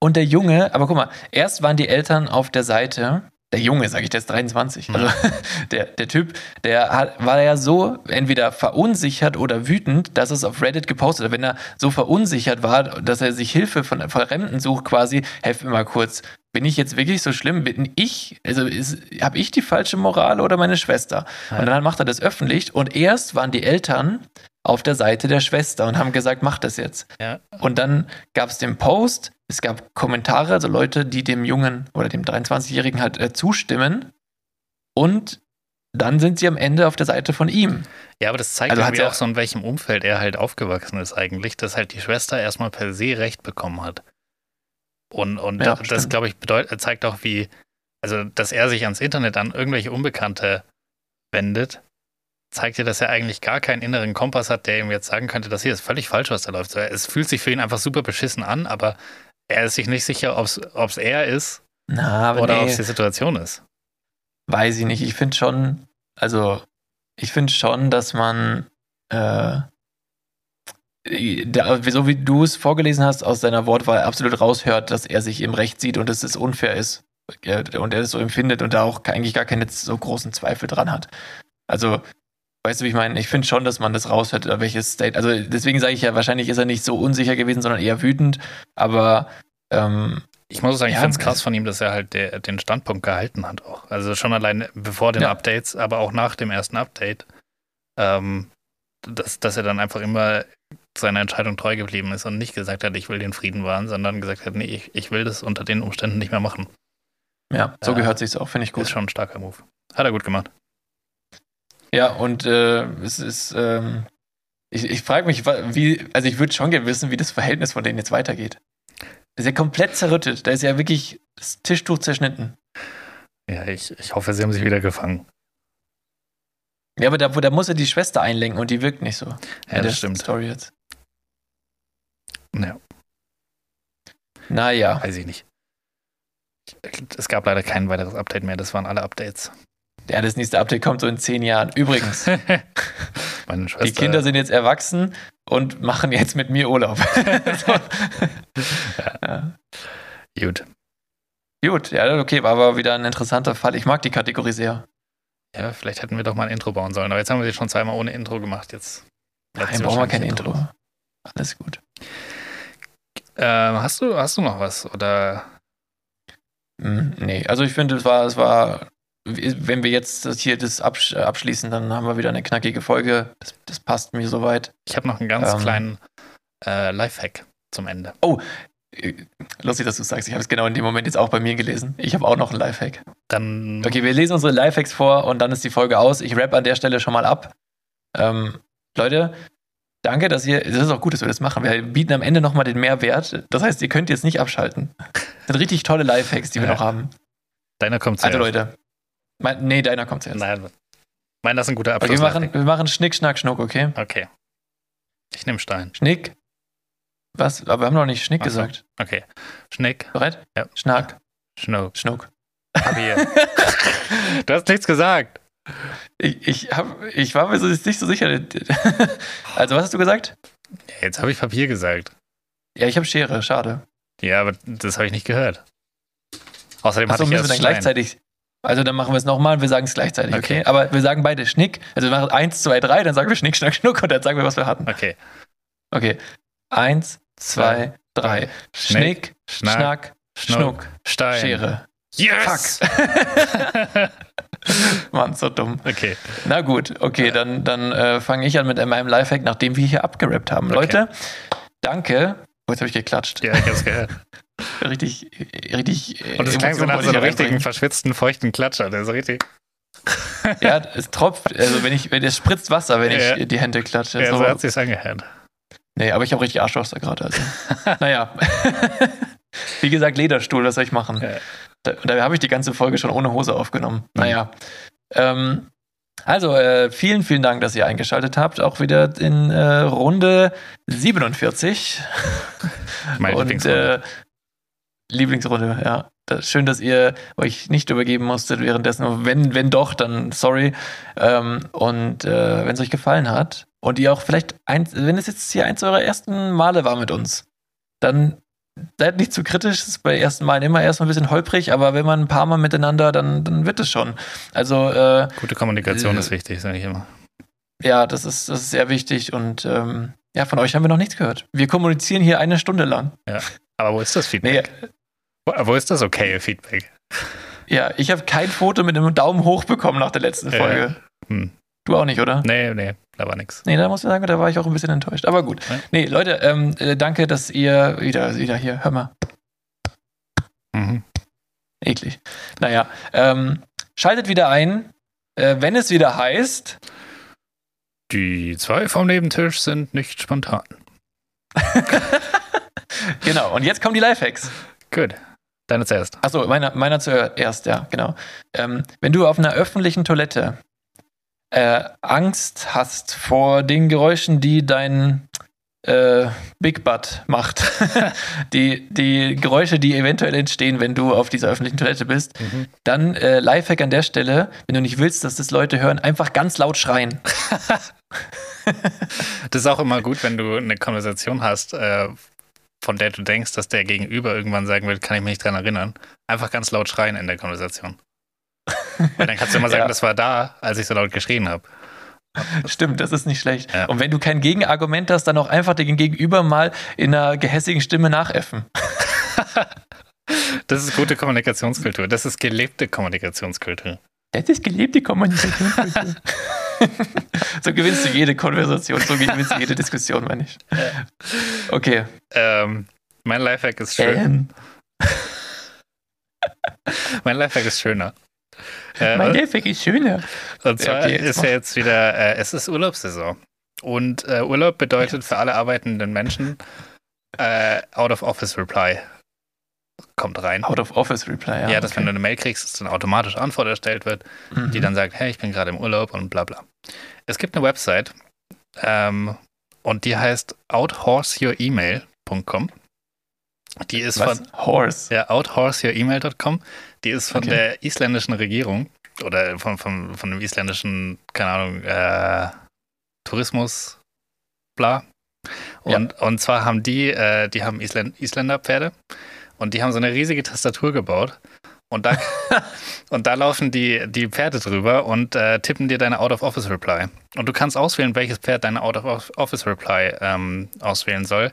Und der Junge, aber guck mal, erst waren die Eltern auf der Seite, der Junge, sage ich, der ist 23. Also der, der Typ, der hat, war ja so entweder verunsichert oder wütend, dass es auf Reddit gepostet hat. Wenn er so verunsichert war, dass er sich Hilfe von Fremden sucht, quasi, helf mir mal kurz. Bin ich jetzt wirklich so schlimm? Bin ich, also habe ich die falsche Moral oder meine Schwester? Ja. Und dann macht er das öffentlich und erst waren die Eltern auf der Seite der Schwester und haben gesagt, mach das jetzt. Ja. Und dann gab es den Post, es gab Kommentare, also Leute, die dem Jungen oder dem 23-Jährigen halt äh, zustimmen. Und dann sind sie am Ende auf der Seite von ihm. Ja, aber das zeigt also irgendwie auch so, in welchem Umfeld er halt aufgewachsen ist eigentlich, dass halt die Schwester erstmal per se Recht bekommen hat. Und, und ja, das, glaube ich, bedeutet, zeigt auch, wie, also, dass er sich ans Internet an irgendwelche Unbekannte wendet zeigt dir, dass er eigentlich gar keinen inneren Kompass hat, der ihm jetzt sagen könnte, das hier ist völlig falsch, was da läuft. Es fühlt sich für ihn einfach super beschissen an, aber er ist sich nicht sicher, ob es er ist Na, oder nee. ob es die Situation ist. Weiß ich nicht. Ich finde schon, also ich finde schon, dass man äh, so wie du es vorgelesen hast, aus seiner Wortwahl absolut raushört, dass er sich im Recht sieht und dass es unfair ist und er es so empfindet und da auch eigentlich gar keine so großen Zweifel dran hat. Also Weißt du, wie ich meine? Ich finde schon, dass man das raushört, welches State. Also deswegen sage ich ja, wahrscheinlich ist er nicht so unsicher gewesen, sondern eher wütend. Aber ähm, ich muss sagen, ja, ich finde es krass von ihm, dass er halt der, den Standpunkt gehalten hat auch. Also schon allein bevor den ja. Updates, aber auch nach dem ersten Update. Ähm, dass, dass er dann einfach immer seiner Entscheidung treu geblieben ist und nicht gesagt hat, ich will den Frieden wahren, sondern gesagt hat, nee, ich, ich will das unter den Umständen nicht mehr machen. Ja, so äh, gehört sich's auch, finde ich gut. Ist schon ein starker Move. Hat er gut gemacht. Ja, und äh, es ist, ähm, ich, ich frage mich, wie, also ich würde schon gerne wissen, wie das Verhältnis von denen jetzt weitergeht. Das ist ja komplett zerrüttet. Da ist ja wirklich das Tischtuch zerschnitten. Ja, ich, ich hoffe, sie haben sich wieder gefangen. Ja, aber da, da muss er die Schwester einlenken und die wirkt nicht so. Ja, das stimmt. Story jetzt. Ja. Naja. Weiß ich nicht. Es gab leider kein weiteres Update mehr. Das waren alle Updates. Ja, das nächste Update kommt so in zehn Jahren. Übrigens, die Kinder sind jetzt erwachsen und machen jetzt mit mir Urlaub. ja. Ja. Gut. Gut, ja, okay, war aber wieder ein interessanter Fall. Ich mag die Kategorie sehr. Ja, vielleicht hätten wir doch mal ein Intro bauen sollen. Aber jetzt haben wir sie schon zweimal ohne Intro gemacht. Jetzt Nein, brauchen wir kein Intro. Intro. Alles gut. Ähm, hast, du, hast du noch was? Oder? Hm, nee, also ich finde, es war, es war wenn wir jetzt hier das abschließen, dann haben wir wieder eine knackige Folge. Das, das passt mir soweit. Ich habe noch einen ganz ähm, kleinen äh, Lifehack zum Ende. Oh, äh, lustig, dass du sagst. Ich habe es genau in dem Moment jetzt auch bei mir gelesen. Ich habe auch noch einen Lifehack. Dann. Okay, wir lesen unsere Lifehacks vor und dann ist die Folge aus. Ich rap an der Stelle schon mal ab. Ähm, Leute, danke, dass ihr. Es ist auch gut, dass wir das machen. Wir bieten am Ende nochmal den Mehrwert. Das heißt, ihr könnt jetzt nicht abschalten. Das sind richtig tolle Lifehacks, die wir ja. noch haben. Deiner kommt zuerst. Also Leute, mein, nee, deiner kommt zuerst. Nein. Mein, das ist ein guter Abschluss. Okay, wir, machen, wir machen Schnick, Schnack, Schnuck, okay? Okay. Ich nehme Stein. Schnick. Was? Aber wir haben noch nicht Schnick so. gesagt. Okay. Schnick. Bereit? Ja. Schnack. Schnuck. Schnuck. Papier. du hast nichts gesagt. Ich, ich, hab, ich war mir so nicht so sicher. Also, was hast du gesagt? Jetzt habe ich Papier gesagt. Ja, ich habe Schere, schade. Ja, aber das habe ich nicht gehört. Außerdem Achso, hatte ich müssen wir dann gleichzeitig. Also dann machen wir es nochmal und wir sagen es gleichzeitig, okay. okay? Aber wir sagen beide Schnick. Also wir machen eins, zwei, drei, dann sagen wir Schnick, Schnack, Schnuck und dann sagen wir, was wir hatten. Okay. Okay. Eins, zwei, drei. Schnick, Schnack, Schnack Schnuck, Stein. Schere. Yes! Fuck. Mann, so dumm. Okay. Na gut, okay, dann, dann äh, fange ich an mit meinem Lifehack, nachdem wir hier abgerappt haben. Okay. Leute, danke. Oh, jetzt habe ich geklatscht. Ja, ich habe es gehört. richtig, richtig. Und es klang so nach so einem richtigen, verschwitzten, feuchten Klatscher. Der ist richtig. ja, es tropft, also wenn ich, wenn es spritzt Wasser, wenn ja. ich die Hände klatsche. Ja, so, hat es sich angehört. Nee, aber ich habe richtig Arschwasser gerade. Also. naja. Wie gesagt, Lederstuhl, was soll ich machen? Ja. Da, da habe ich die ganze Folge schon ohne Hose aufgenommen. Mhm. Naja. Ähm, also, äh, vielen, vielen Dank, dass ihr eingeschaltet habt. Auch wieder in äh, Runde 47. Meine Und. Äh, Lieblingsrunde, ja. Das, schön, dass ihr euch nicht übergeben musstet währenddessen. Wenn, wenn doch, dann sorry. Ähm, und äh, wenn es euch gefallen hat und ihr auch vielleicht, eins, wenn es jetzt hier eins eurer ersten Male war mit uns, dann seid nicht zu kritisch. Das ist bei ersten Malen immer erstmal ein bisschen holprig, aber wenn man ein paar Mal miteinander, dann, dann wird es schon. Also äh, gute Kommunikation äh, ist wichtig, sage ich immer. Ja, das ist, das ist sehr wichtig und ähm, ja, von euch haben wir noch nichts gehört. Wir kommunizieren hier eine Stunde lang. Ja, aber wo ist das Feedback? Nee, wo, ist das okay Feedback? Ja, ich habe kein Foto mit einem Daumen hoch bekommen nach der letzten Folge. Äh, hm. Du auch nicht, oder? Nee, nee, da war nichts. Nee, da muss ich sagen, da war ich auch ein bisschen enttäuscht. Aber gut. Ja. Nee, Leute, ähm, äh, danke, dass ihr wieder, wieder hier, hör mal. Mhm. Eklig. Naja, ähm, schaltet wieder ein, äh, wenn es wieder heißt. Die zwei vom Nebentisch sind nicht spontan. genau, und jetzt kommen die Lifehacks. Gut. Deine zuerst. Achso, meiner, meiner zuerst, ja, genau. Ähm, wenn du auf einer öffentlichen Toilette äh, Angst hast vor den Geräuschen, die dein äh, Big Butt macht. die, die Geräusche, die eventuell entstehen, wenn du auf dieser öffentlichen Toilette bist. Mhm. Dann äh, Lifehack an der Stelle, wenn du nicht willst, dass das Leute hören, einfach ganz laut schreien. das ist auch immer gut, wenn du eine Konversation hast, äh, von der du denkst, dass der Gegenüber irgendwann sagen wird, kann ich mich nicht dran erinnern. Einfach ganz laut schreien in der Konversation. Weil dann kannst du immer sagen, ja. das war da, als ich so laut geschrien habe. Stimmt, das ist nicht schlecht. Ja. Und wenn du kein Gegenargument hast, dann auch einfach den Gegenüber mal in einer gehässigen Stimme nachäffen. das ist gute Kommunikationskultur. Das ist gelebte Kommunikationskultur. Das ist gelebte Kommunikationskultur. so gewinnst du jede Konversation, so gewinnst du jede Diskussion, meine ich. Okay. Ähm, mein Lifehack ist schön. Ähm. mein Lifehack ist schöner. Äh, mein Lifehack ist schöner. Und zwar okay, ist ja jetzt wieder, äh, es ist Urlaubssaison. Und äh, Urlaub bedeutet für alle arbeitenden Menschen äh, Out-of-Office-Reply kommt rein. Out-of-Office-Reply, ja. Ja, dass okay. wenn du eine Mail kriegst, dass dann automatisch Antwort erstellt wird, mhm. die dann sagt, hey, ich bin gerade im Urlaub und bla bla. Es gibt eine Website ähm, und die heißt outhorseyouremail.com. Die ist Was? von Horse. Ja, outhorseyouremail.com. Die ist von okay. der isländischen Regierung oder von, von, von dem isländischen, keine Ahnung, äh, Tourismus, bla. Und, ja. und zwar haben die, äh, die haben Isländ Isländerpferde und die haben so eine riesige Tastatur gebaut. Und da, und da laufen die, die Pferde drüber und äh, tippen dir deine Out-of-Office-Reply. Und du kannst auswählen, welches Pferd deine Out-of-Office-Reply ähm, auswählen soll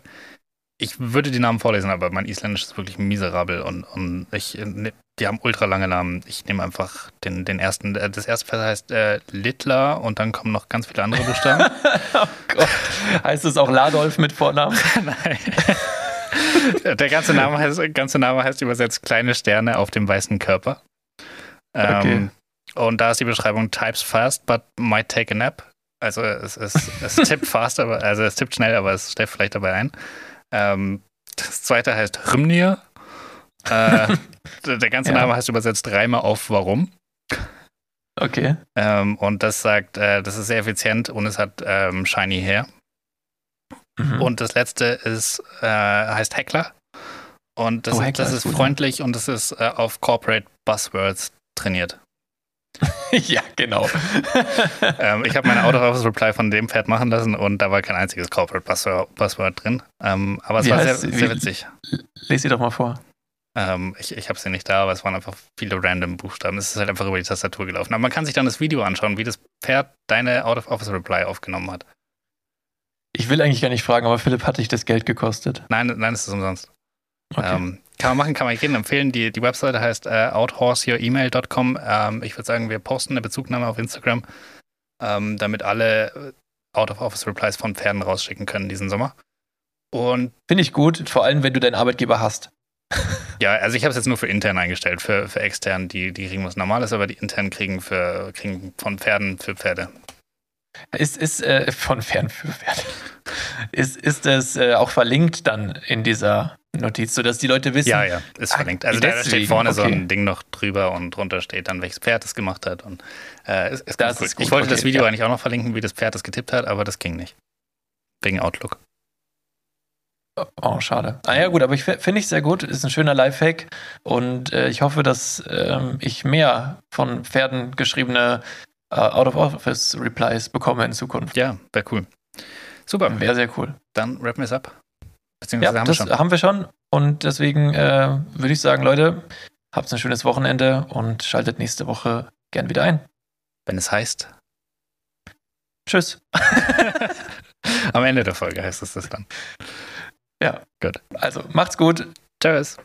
ich würde die Namen vorlesen, aber mein Isländisch ist wirklich miserabel und, und ich, ne, die haben ultra lange Namen. Ich nehme einfach den, den ersten. Äh, das erste Pferd heißt äh, Littler und dann kommen noch ganz viele andere Buchstaben. oh Gott. Heißt es auch Ladolf mit Vornamen? Nein. Der ganze Name, heißt, ganze Name heißt übersetzt kleine Sterne auf dem weißen Körper. Ähm, okay. Und da ist die Beschreibung Types fast, but might take a nap. Also es, es, es tippt fast, aber also es tippt schnell, aber es schläft vielleicht dabei ein. Ähm, das zweite heißt Rymnir. Äh, der ganze ja. Name heißt übersetzt Reime auf Warum. Okay. Ähm, und das sagt, äh, das ist sehr effizient und es hat ähm, Shiny Hair. Mhm. Und das letzte ist, äh, heißt Heckler. Und das, oh, ist, das ist, freundlich und es ist äh, auf Corporate Buzzwords trainiert. ja, genau. ähm, ich habe meine Out-of-Office-Reply von dem Pferd machen lassen und da war kein einziges Corporate Buzzword drin. Ähm, aber es wie war sehr, sehr witzig. Lest sie doch mal vor. Ähm, ich ich habe sie nicht da, aber es waren einfach viele random Buchstaben. Es ist halt einfach über die Tastatur gelaufen. Aber man kann sich dann das Video anschauen, wie das Pferd deine Out-of-Office-Reply aufgenommen hat. Ich will eigentlich gar nicht fragen, aber Philipp, hat dich das Geld gekostet? Nein, nein, es ist umsonst. Okay. Ähm, kann man machen, kann man jedem empfehlen. Die, die Webseite heißt äh, outhorseyouremail.com. Ähm, ich würde sagen, wir posten eine Bezugnahme auf Instagram, ähm, damit alle äh, Out-of-Office-Replies von Pferden rausschicken können diesen Sommer. Und Finde ich gut, vor allem wenn du deinen Arbeitgeber hast. ja, also ich habe es jetzt nur für intern eingestellt. Für, für extern, die, die kriegen was Normales, aber die intern kriegen, für, kriegen von Pferden für Pferde. Ist, ist äh, von Pferden für Pferde. Ist, ist es äh, auch verlinkt dann in dieser Notiz, sodass die Leute wissen. Ja, ja, ist ah, verlinkt. Also da steht vorne okay. so ein Ding noch drüber und drunter steht dann, welches Pferd es gemacht hat. Und äh, ist, ist das ist gut. Ich wollte okay, das Video ja. eigentlich auch noch verlinken, wie das Pferd es getippt hat, aber das ging nicht. Wegen Outlook. Oh, schade. Ah ja, gut, aber ich finde ich sehr gut. Ist ein schöner Lifehack und äh, ich hoffe, dass ähm, ich mehr von Pferden geschriebene Out-of-Office-Replies bekomme in Zukunft. Ja, wäre cool. Super. Wäre sehr cool. Dann rappen wir es ab. Beziehungsweise ja, haben das wir schon. haben wir schon. Und deswegen äh, würde ich sagen, Leute, habt ein schönes Wochenende und schaltet nächste Woche gern wieder ein. Wenn es heißt. Tschüss. Am Ende der Folge heißt es das dann. Ja. Gut. Also macht's gut. Tschüss.